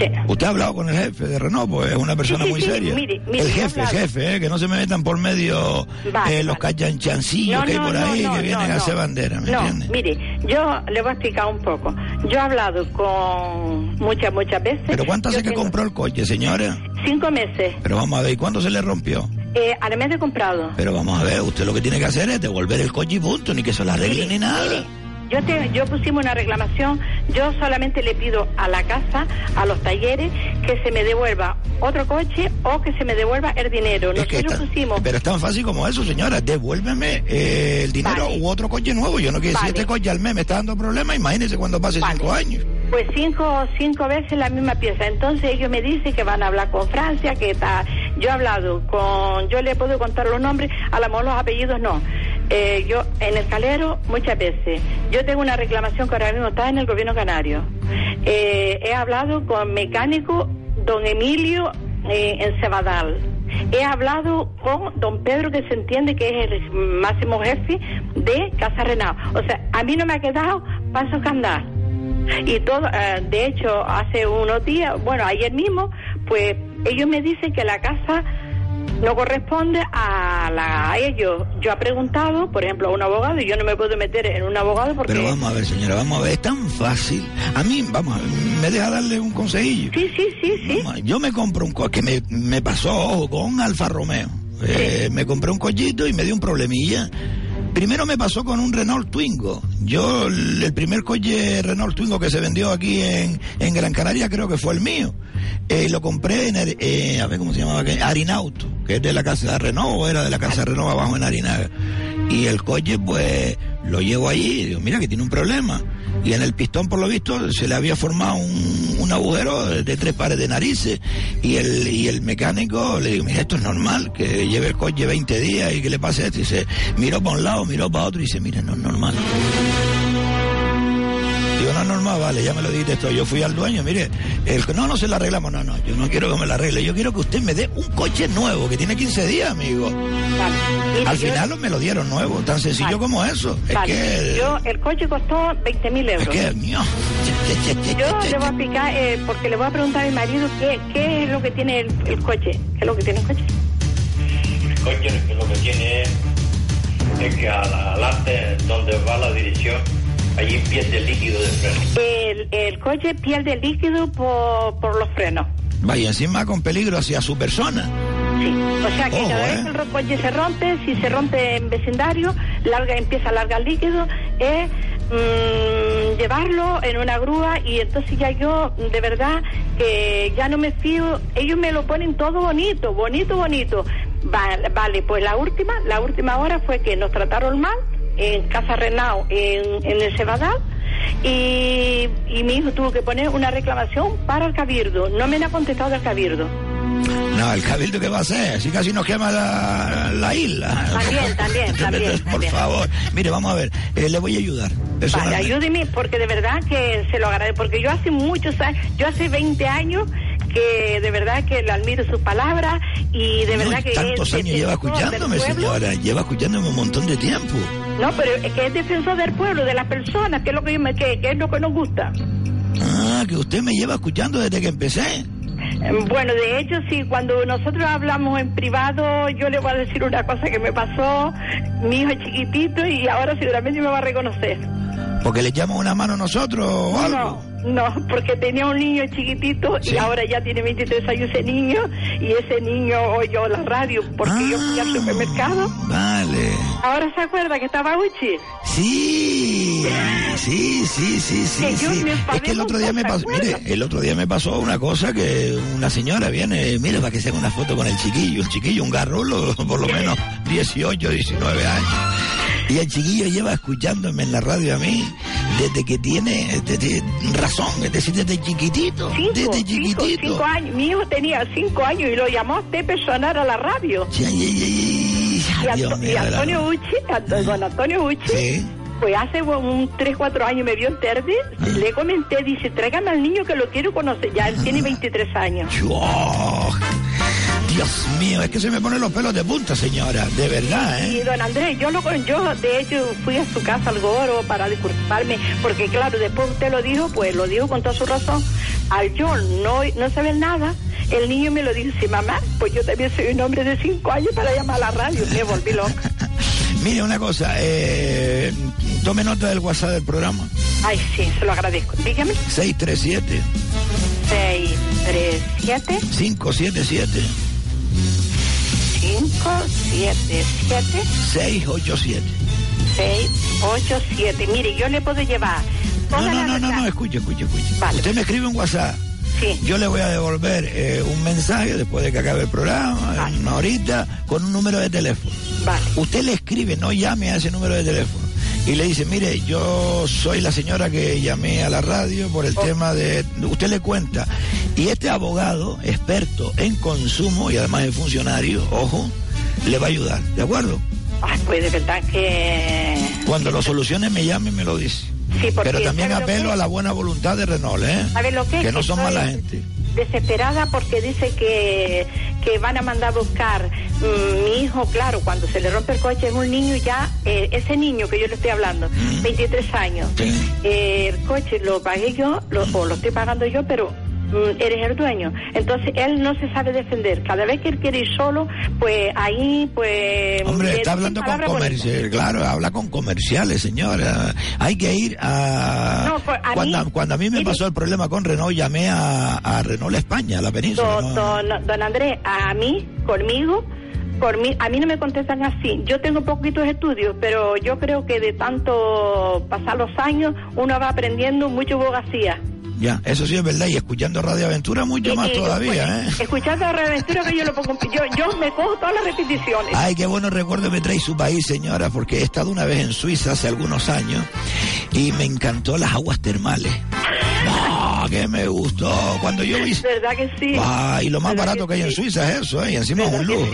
Sí. Usted ha hablado con el jefe de Renault, pues es una persona sí, muy seria. mire, mire, el jefe, el jefe, eh, que no se me metan por medio Vale, eh, los callanchansillos No, que hay por no, ahí no, que vienen a hacer bandera, ¿me no, entiende? mire, yo le voy a explicar un poco. Yo he hablado con muchas, muchas veces. ¿Pero cuánto hace que tengo compró el coche, señora? Cinco meses. Pero vamos a ver, ¿y cuándo se le rompió? Eh, al mes de comprado. Pero vamos a ver, usted lo que tiene que hacer es devolver el coche y punto, ni que se lo arregle ni nada. Yo, te, yo pusimos una reclamación, yo solamente le pido a la casa, a los talleres, que se me devuelva otro coche o que se me devuelva el dinero. Es Nosotros está- pusimos... pero es tan fácil como eso, señora. Devuélveme eh, el dinero u otro coche nuevo. Yo no quiero decir Vale. este coche al mes me está dando problemas. Imagínese cuando pase cinco años. Pues cinco, cinco veces la misma pieza. Entonces ellos me dicen que van a hablar con Francia, que está... Yo he hablado con... Yo le puedo contar los nombres, a lo mejor los apellidos no. Eh, yo en el calero muchas veces. Yo tengo una reclamación que ahora mismo está en el gobierno canario. Eh, he hablado con mecánico don Emilio eh, en Cebadal. He hablado con don Pedro, que se entiende que es el máximo jefe de Casa Renao. O sea, a mí no me ha quedado paso que andar. Y todo, eh, de hecho, hace unos días, bueno, ayer mismo, pues ellos me dicen que la casa no corresponde a, la, a ellos. Yo he preguntado, por ejemplo, a un abogado, y yo no me puedo meter en un abogado porque... Pero vamos a ver, señora, vamos a ver, es tan fácil. A mí, vamos, me deja darle un consejillo. Sí, sí, sí, sí. Vamos yo me compro un coche, que me, me pasó, ojo, con Alfa Romeo. Eh, Me compré un cochito y me dio un problemilla. Primero me pasó con un Renault Twingo. Yo, el primer coche Renault Twingo que se vendió aquí en, en Gran Canaria creo que fue el mío. Eh, lo compré en, eh, a ver cómo se llamaba? Arinauto, que es de la casa de Renault, o era de la casa de Renault abajo en Arinaga. Y el coche, pues, lo llevo allí y digo, mira que tiene un problema. Y en el pistón, por lo visto, se le había formado un, un agujero de, tres pares de narices. Y el, y el mecánico le digo, mira, esto es normal, que lleve el coche 20 días y que le pase esto. Y dice, miró para un lado, miró para otro y dice, mira, no es normal. Digo, no es normal, vale, ya me lo dijiste esto. Yo fui al dueño, mire, el, no, no se lo arreglamos, no, no, yo no quiero que me lo arregle, yo quiero que usted me dé un coche nuevo, que tiene 15 días, amigo. Al yo- final me lo dieron nuevo, tan sencillo Vale. como eso. Es que... Yo, el coche costó 20 mil Es euros. que, mío. Yo le voy a explicar, eh, porque le voy a preguntar a mi marido qué, qué es lo que tiene el, el coche. ¿Qué es lo que tiene el coche? El coche lo que tiene es, es que al- adelante, donde va la dirección, allí pierde el líquido de freno. El, el coche pierde líquido por, por los frenos. Vaya, encima con peligro hacia su persona. O sea que Ojo, cada eh. vez que el coche se rompe, si se rompe en vecindario, larga, empieza a largar líquido, es mm, llevarlo en una grúa y entonces ya yo, de verdad, que ya no me fío, ellos me lo ponen todo bonito, bonito, bonito. Va- vale, pues la última, la última hora fue que nos trataron mal en Casa Renao, en, en el Cebadal, y, y mi hijo tuvo que poner una reclamación para el cabildo. No me han contestado del cabildo. No, el cabildo que va a hacer, si casi nos quema la, la isla. También, también, también. Por también. favor, mire, vamos a ver, eh, le voy a ayudar. Vale, ayúdeme, porque de verdad que se lo agradezco, porque yo hace muchos años, yo hace 20 años que de verdad que le admiro sus palabras y de verdad que Tantos es años lleva escuchándome, señora. Lleva escuchándome un montón de tiempo. No, pero es que es defensor del pueblo, de las personas, que es lo que, yo me- que, que es lo que nos gusta. Ah, que usted me lleva escuchando desde que empecé. Eh, Bueno, de hecho, sí, cuando nosotros hablamos en privado, yo le voy a decir una cosa que me pasó, mi hijo es chiquitito y ahora seguramente me va a reconocer. Porque le echamos una mano nosotros o algo. No, no, porque tenía un niño chiquitito Sí. y ahora ya tiene 23 años ese niño y ese niño oyó la radio porque yo fui al supermercado. Vale. Ahora se acuerda que estaba Uchi. Sí, sí, sí, sí, sí. Que sí. Es que el otro día me pasó, mire, el otro día me pasó una cosa que una señora viene, mire, para que se haga una foto con el chiquillo, un chiquillo, un garrulo, por lo menos 18, 19 años. Y el chiquillo lleva escuchándome en la radio a mí desde que tiene desde- razón, es decir, desde chiquitito, desde chiquitito. cinco años. Mi hijo tenía cinco años y lo llamó a usted para sonar a la radio. Y, Dios Antonio Uchi, Anto- don Antonio Uchi, Sí. pues hace un 3, 4 años me vio en tarde, le comenté, dice, tráigame al niño que lo quiero conocer, ya él tiene 23 años. Dios mío, es que se me ponen los pelos de punta, señora, de verdad, ¿eh? Y don Andrés, yo, lo, yo de hecho fui a su casa al Goro para disculparme, porque claro, después usted lo dijo, pues lo dijo con toda su razón. Al yo no, no saber nada, el niño me lo dice, mamá, pues yo también soy un hombre de 5 años para llamar a la radio, me volví loca. Mire una cosa, eh, tome nota del WhatsApp del programa. Ay, sí, se lo agradezco. Dígame. 637 637 577 577 687. 687. Mire, yo le puedo llevar No, no, no, no, no, escuche, escuche, escuche. Usted me escribe un WhatsApp. Yo le voy a devolver eh, un mensaje después de que acabe el programa, en una horita, con un número de teléfono. Usted le escribe, no llame a ese número de teléfono. Y le dice, mire, yo soy la señora que llamé a la radio por el tema de... Usted le cuenta. Y este abogado, experto en consumo y además es funcionario, ojo, le va a ayudar, ¿de acuerdo? Ay, pues de verdad que... Cuando lo solucione me llame y me lo dice. Sí, porque Pero también ¿sabe lo apelo que? a la buena voluntad de Renault, ¿eh? ¿Sabe lo que? Que no son mala gente. Desesperada porque dice que, que van a mandar a buscar mm, mi hijo, claro, cuando se le rompe el coche es un niño ya, eh, ese niño que yo le estoy hablando, Mm. 23 años. Eh, el coche lo pagué yo, lo, o lo estoy pagando yo, pero mm, eres el dueño. Entonces él no se sabe defender. Cada vez que él quiere ir solo, pues ahí, pues... Hombre, está hablando con comerciales, claro, habla con comerciales, señora. Hay que ir a... No, pues, a cuando, mí- cuando a mí me pasó el problema con Renault, llamé a, a Renault España, a la península. Don, ¿no? don, don Andrés, a mí, conmigo, por mí, a mí no me contestan así. Yo tengo poquitos estudios, pero yo creo que de tanto pasar los años, uno va aprendiendo mucho abogacía. Ya, eso sí es verdad, y escuchando Radio Aventura mucho más todavía, pues, ¿eh? Escuchando Radio Aventura que yo lo pongo, yo, yo me cojo todas las repeticiones. Ay, qué buenos recuerdos me trae su país, señora, porque he estado una vez en Suiza hace algunos años y me encantó las aguas termales. Ah, que me gustó. Cuando yo vi... ¿Verdad que sí? Ah, y lo más ¿Verdad barato que hay en? Suiza es eso, ¿eh? Y encima es un lujo.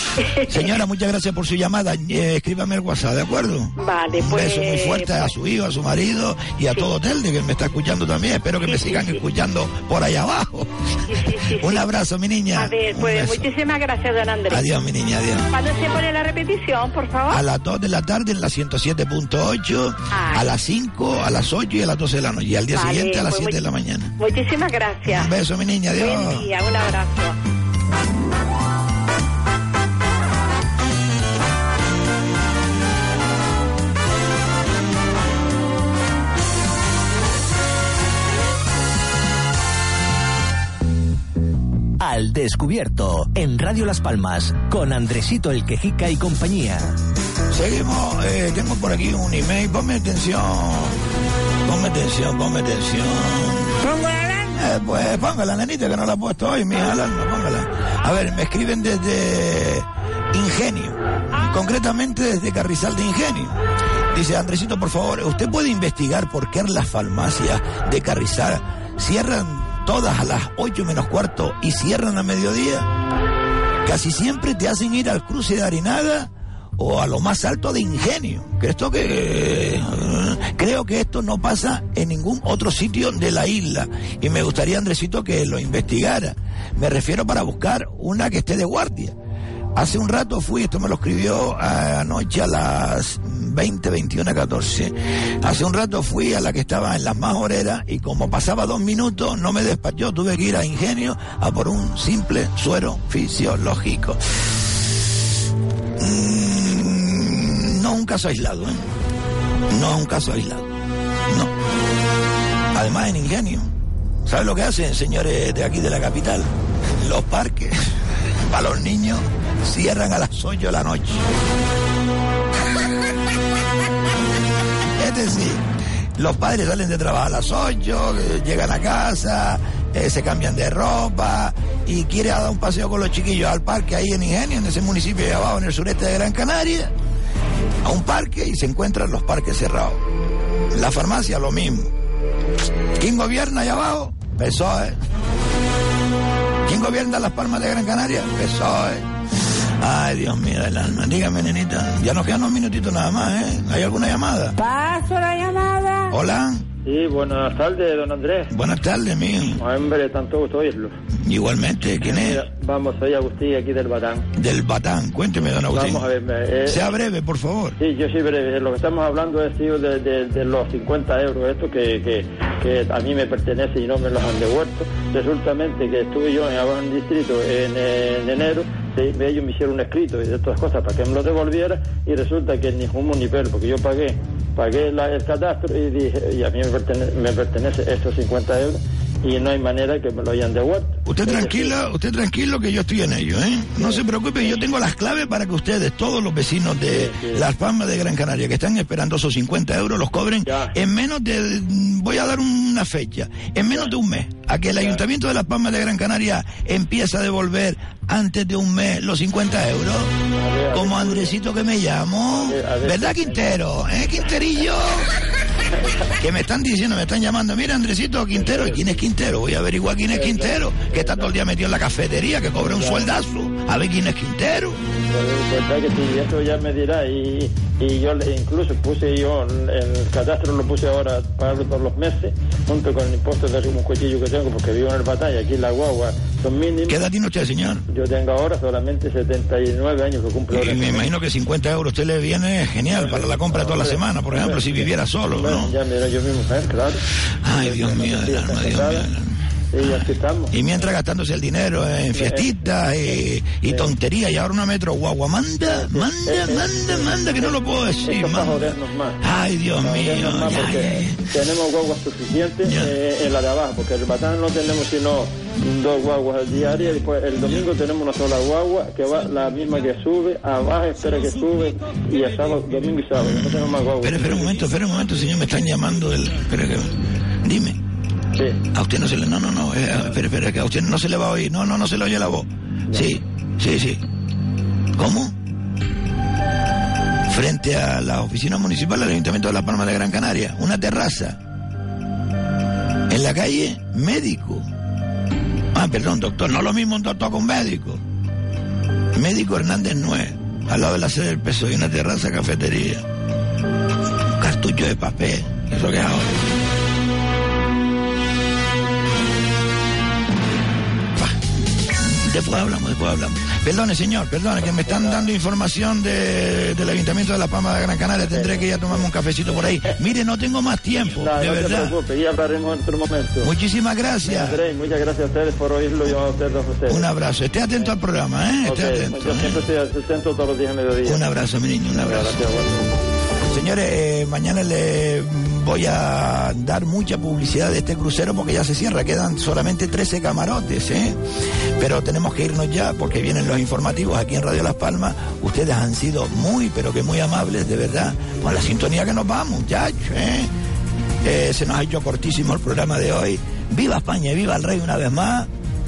Señora, muchas gracias por su llamada. Eh, escríbame el WhatsApp, ¿de acuerdo? Vale, Un pues... beso muy fuerte a su hijo, a su marido y a todo hotel de que me está escuchando también. Espero que me sigan escuchando por allá abajo. Un abrazo, mi niña. A ver, pues muchísimas gracias, don Andrés. Adiós, mi niña, adiós. ¿Cuándo se pone la repetición, por favor? A las 2 de la tarde en la 107.8, a las 5, a las 8 y a las 12 de la noche. Y al día Vale, siguiente a las pues 7 de la mañana. Muchísimas gracias. Un beso, mi niña, adiós. Buen día, un abrazo. Al descubierto en Radio Las Palmas con Andresito el Quejica y compañía. Seguimos, eh, tengo por aquí un email, ponme atención, ponme atención, ponme atención. ¿Pongo la Eh, pues póngala, nenita, que no la he puesto hoy, mi alarma, póngala. A ver, me escriben desde Ingenio, concretamente desde Carrizal de Ingenio. Dice, Andresito, por favor, ¿usted puede investigar por qué las farmacias de Carrizal cierran todas a las 8 menos cuarto y cierran a mediodía? Casi siempre te hacen ir al cruce de Arenada o a lo más alto de Ingenio. Que esto que... creo que esto no pasa en ningún otro sitio de la isla. Y me gustaría, Andresito, que lo investigara. Me refiero para buscar una que esté de guardia. Hace un rato fui, esto me lo escribió anoche a las 20, 21, 14. Hace un rato fui a la que estaba en las más horeras y como pasaba dos minutos no me despachó, tuve que ir a Ingenio a por un simple suero fisiológico. Mm, no un caso aislado, ¿eh? No es un caso aislado. No. Además en Ingenio. ¿Saben lo que hacen, señores de aquí de la capital? Los parques para los niños cierran a las 8 de la noche. Es decir, los padres salen de trabajar a las 8, eh, llegan a casa, eh, se cambian de ropa y quiere dar un paseo con los chiquillos al parque ahí en Ingenio, en ese municipio de abajo, en el sureste de Gran Canaria, a un parque y se encuentran los parques cerrados. La farmacia lo mismo. ¿Quién gobierna allá abajo? PSOE. ¿Quién gobierna las palmas de Gran Canaria? PSOE. Ay, Dios mío del alma. Dígame, nenita. Ya nos quedan unos minutitos nada más, ¿eh? ¿Hay alguna llamada? Paso la llamada. Hola. Sí, buenas tardes, don Andrés. Buenas tardes, mío. Hombre, tanto gusto oírlo. Igualmente, ¿quién es? Vamos, soy Agustín, aquí del Batán. Del Batán. Cuénteme, don Agustín. Vamos a ver. eh, Sea breve, por favor. Sí, yo soy breve. Lo que estamos hablando es tío, de, de- de los 50 euros, esto que, que, que a mí me pertenece y no me los han devuelto. Resultamente que estuve yo en Abajo Distrito en, en enero, ellos me hicieron un escrito y de estas cosas para que me lo devolviera y resulta que ni humo ni pelo, porque yo pagué pagué la- el catastro y dije, y a mí me pertenece, me pertenece estos 50 euros y no hay manera que me lo hayan devuelto. Usted tranquila, usted tranquilo que yo estoy en ello, ¿eh? No se preocupe, yo tengo las claves para que ustedes, todos los vecinos de Las Palmas de Gran Canaria que están esperando esos 50 euros, los cobren en menos de, voy a dar una fecha, en menos de un mes, a que el Ayuntamiento de Las Palmas de Gran Canaria empiece a devolver antes de un mes los 50 euros, como Andresito que me llamo, ¿verdad Quintero? ¿Eh, Quinterillo? Que me están diciendo, me están llamando, mira Andresito Quintero, ¿y quién es Quintero? Voy a averiguar quién es Quintero, que está todo el día metido en la cafetería, que cobra un sueldazo, a ver quién es Quintero. Pues, verdad que sí, eso ya me dirá y, y yo le- incluso puse yo el, catastro lo puse ahora a pagarlo todos los meses junto con el impuesto de un cuchillo que tengo porque vivo en el batalla aquí la guagua son mínimos ¿Qué edad tiene usted, señor? yo tengo ahora solamente 79 años que cumplo Y me imagino que 50 euros usted le viene genial para la compra toda la semana, por ejemplo, si viviera solo, ¿no? Ya yo mi mujer claro Ay, Dios mío del alma, Dios mío. Y aquí estamos. Y mientras gastándose el dinero en fiestitas y, y tonterías, y ahora una metro guagua, manda, manda, manda, manda, que no lo puedo decir, manda. más. Ay, Dios mío, más ya, tenemos guaguas suficientes eh, en la de abajo porque el batán no tenemos sino dos guaguas diarias y después el domingo tenemos una sola guagua que va la misma que sube abajo espera que sube y el sábado domingo y sábado no tenemos más guaguas. Espera, espera un momento, espera un momento, señor, me están llamando del... Espera que... Dime. A usted no se le... No, no, no, eh, espera, espera, que a usted no se le va a oír. No, no, no se le oye la voz. Sí, sí, sí. ¿Cómo? Frente a la oficina municipal del Ayuntamiento de La Palma de Gran Canaria, una terraza. En la calle, médico. Ah, perdón, doctor, no lo mismo un doctor con médico. Médico Hernández Nuez, al lado de la sede del peso y una terraza cafetería. Un cartucho de papel, eso que es ahora. Después hablamos, después hablamos. Perdone, señor, perdone, que me están dando información de- del Ayuntamiento de La Palma de Gran Canaria. Tendré que ir a tomarme un cafecito por ahí. Mire, no tengo más tiempo, Nada, de no verdad. preocupes, ya hablaremos en otro momento. Muchísimas gracias. Andrés, muchas gracias a ustedes por oírlo y a ustedes a ustedes. Un abrazo. Esté atento al programa, ¿eh? Esté Ok, atento. Yo siempre estoy atento todos los días a mediodía. Un abrazo, mi niño, un abrazo. Gracias, bueno. Señores, eh, mañana le voy a dar mucha publicidad de este crucero porque ya se cierra, quedan solamente 13 camarotes, ¿eh? Pero tenemos que irnos ya porque vienen los informativos aquí en Radio Las Palmas. Ustedes han sido muy, pero que muy amables, de verdad, con la sintonía que nos vamos, muchachos, ¿eh? Eh, se nos ha hecho cortísimo el programa de hoy. Viva España y viva el rey una vez más.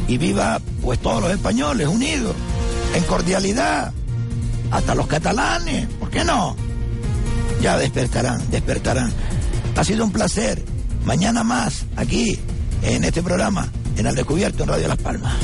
Y viva, pues, todos los españoles unidos, en cordialidad. Hasta los catalanes, ¿por qué no? Ya despertarán, despertarán. Ha sido un placer. Mañana más, aquí, en este programa, en Al Descubierto, en Radio Las Palmas.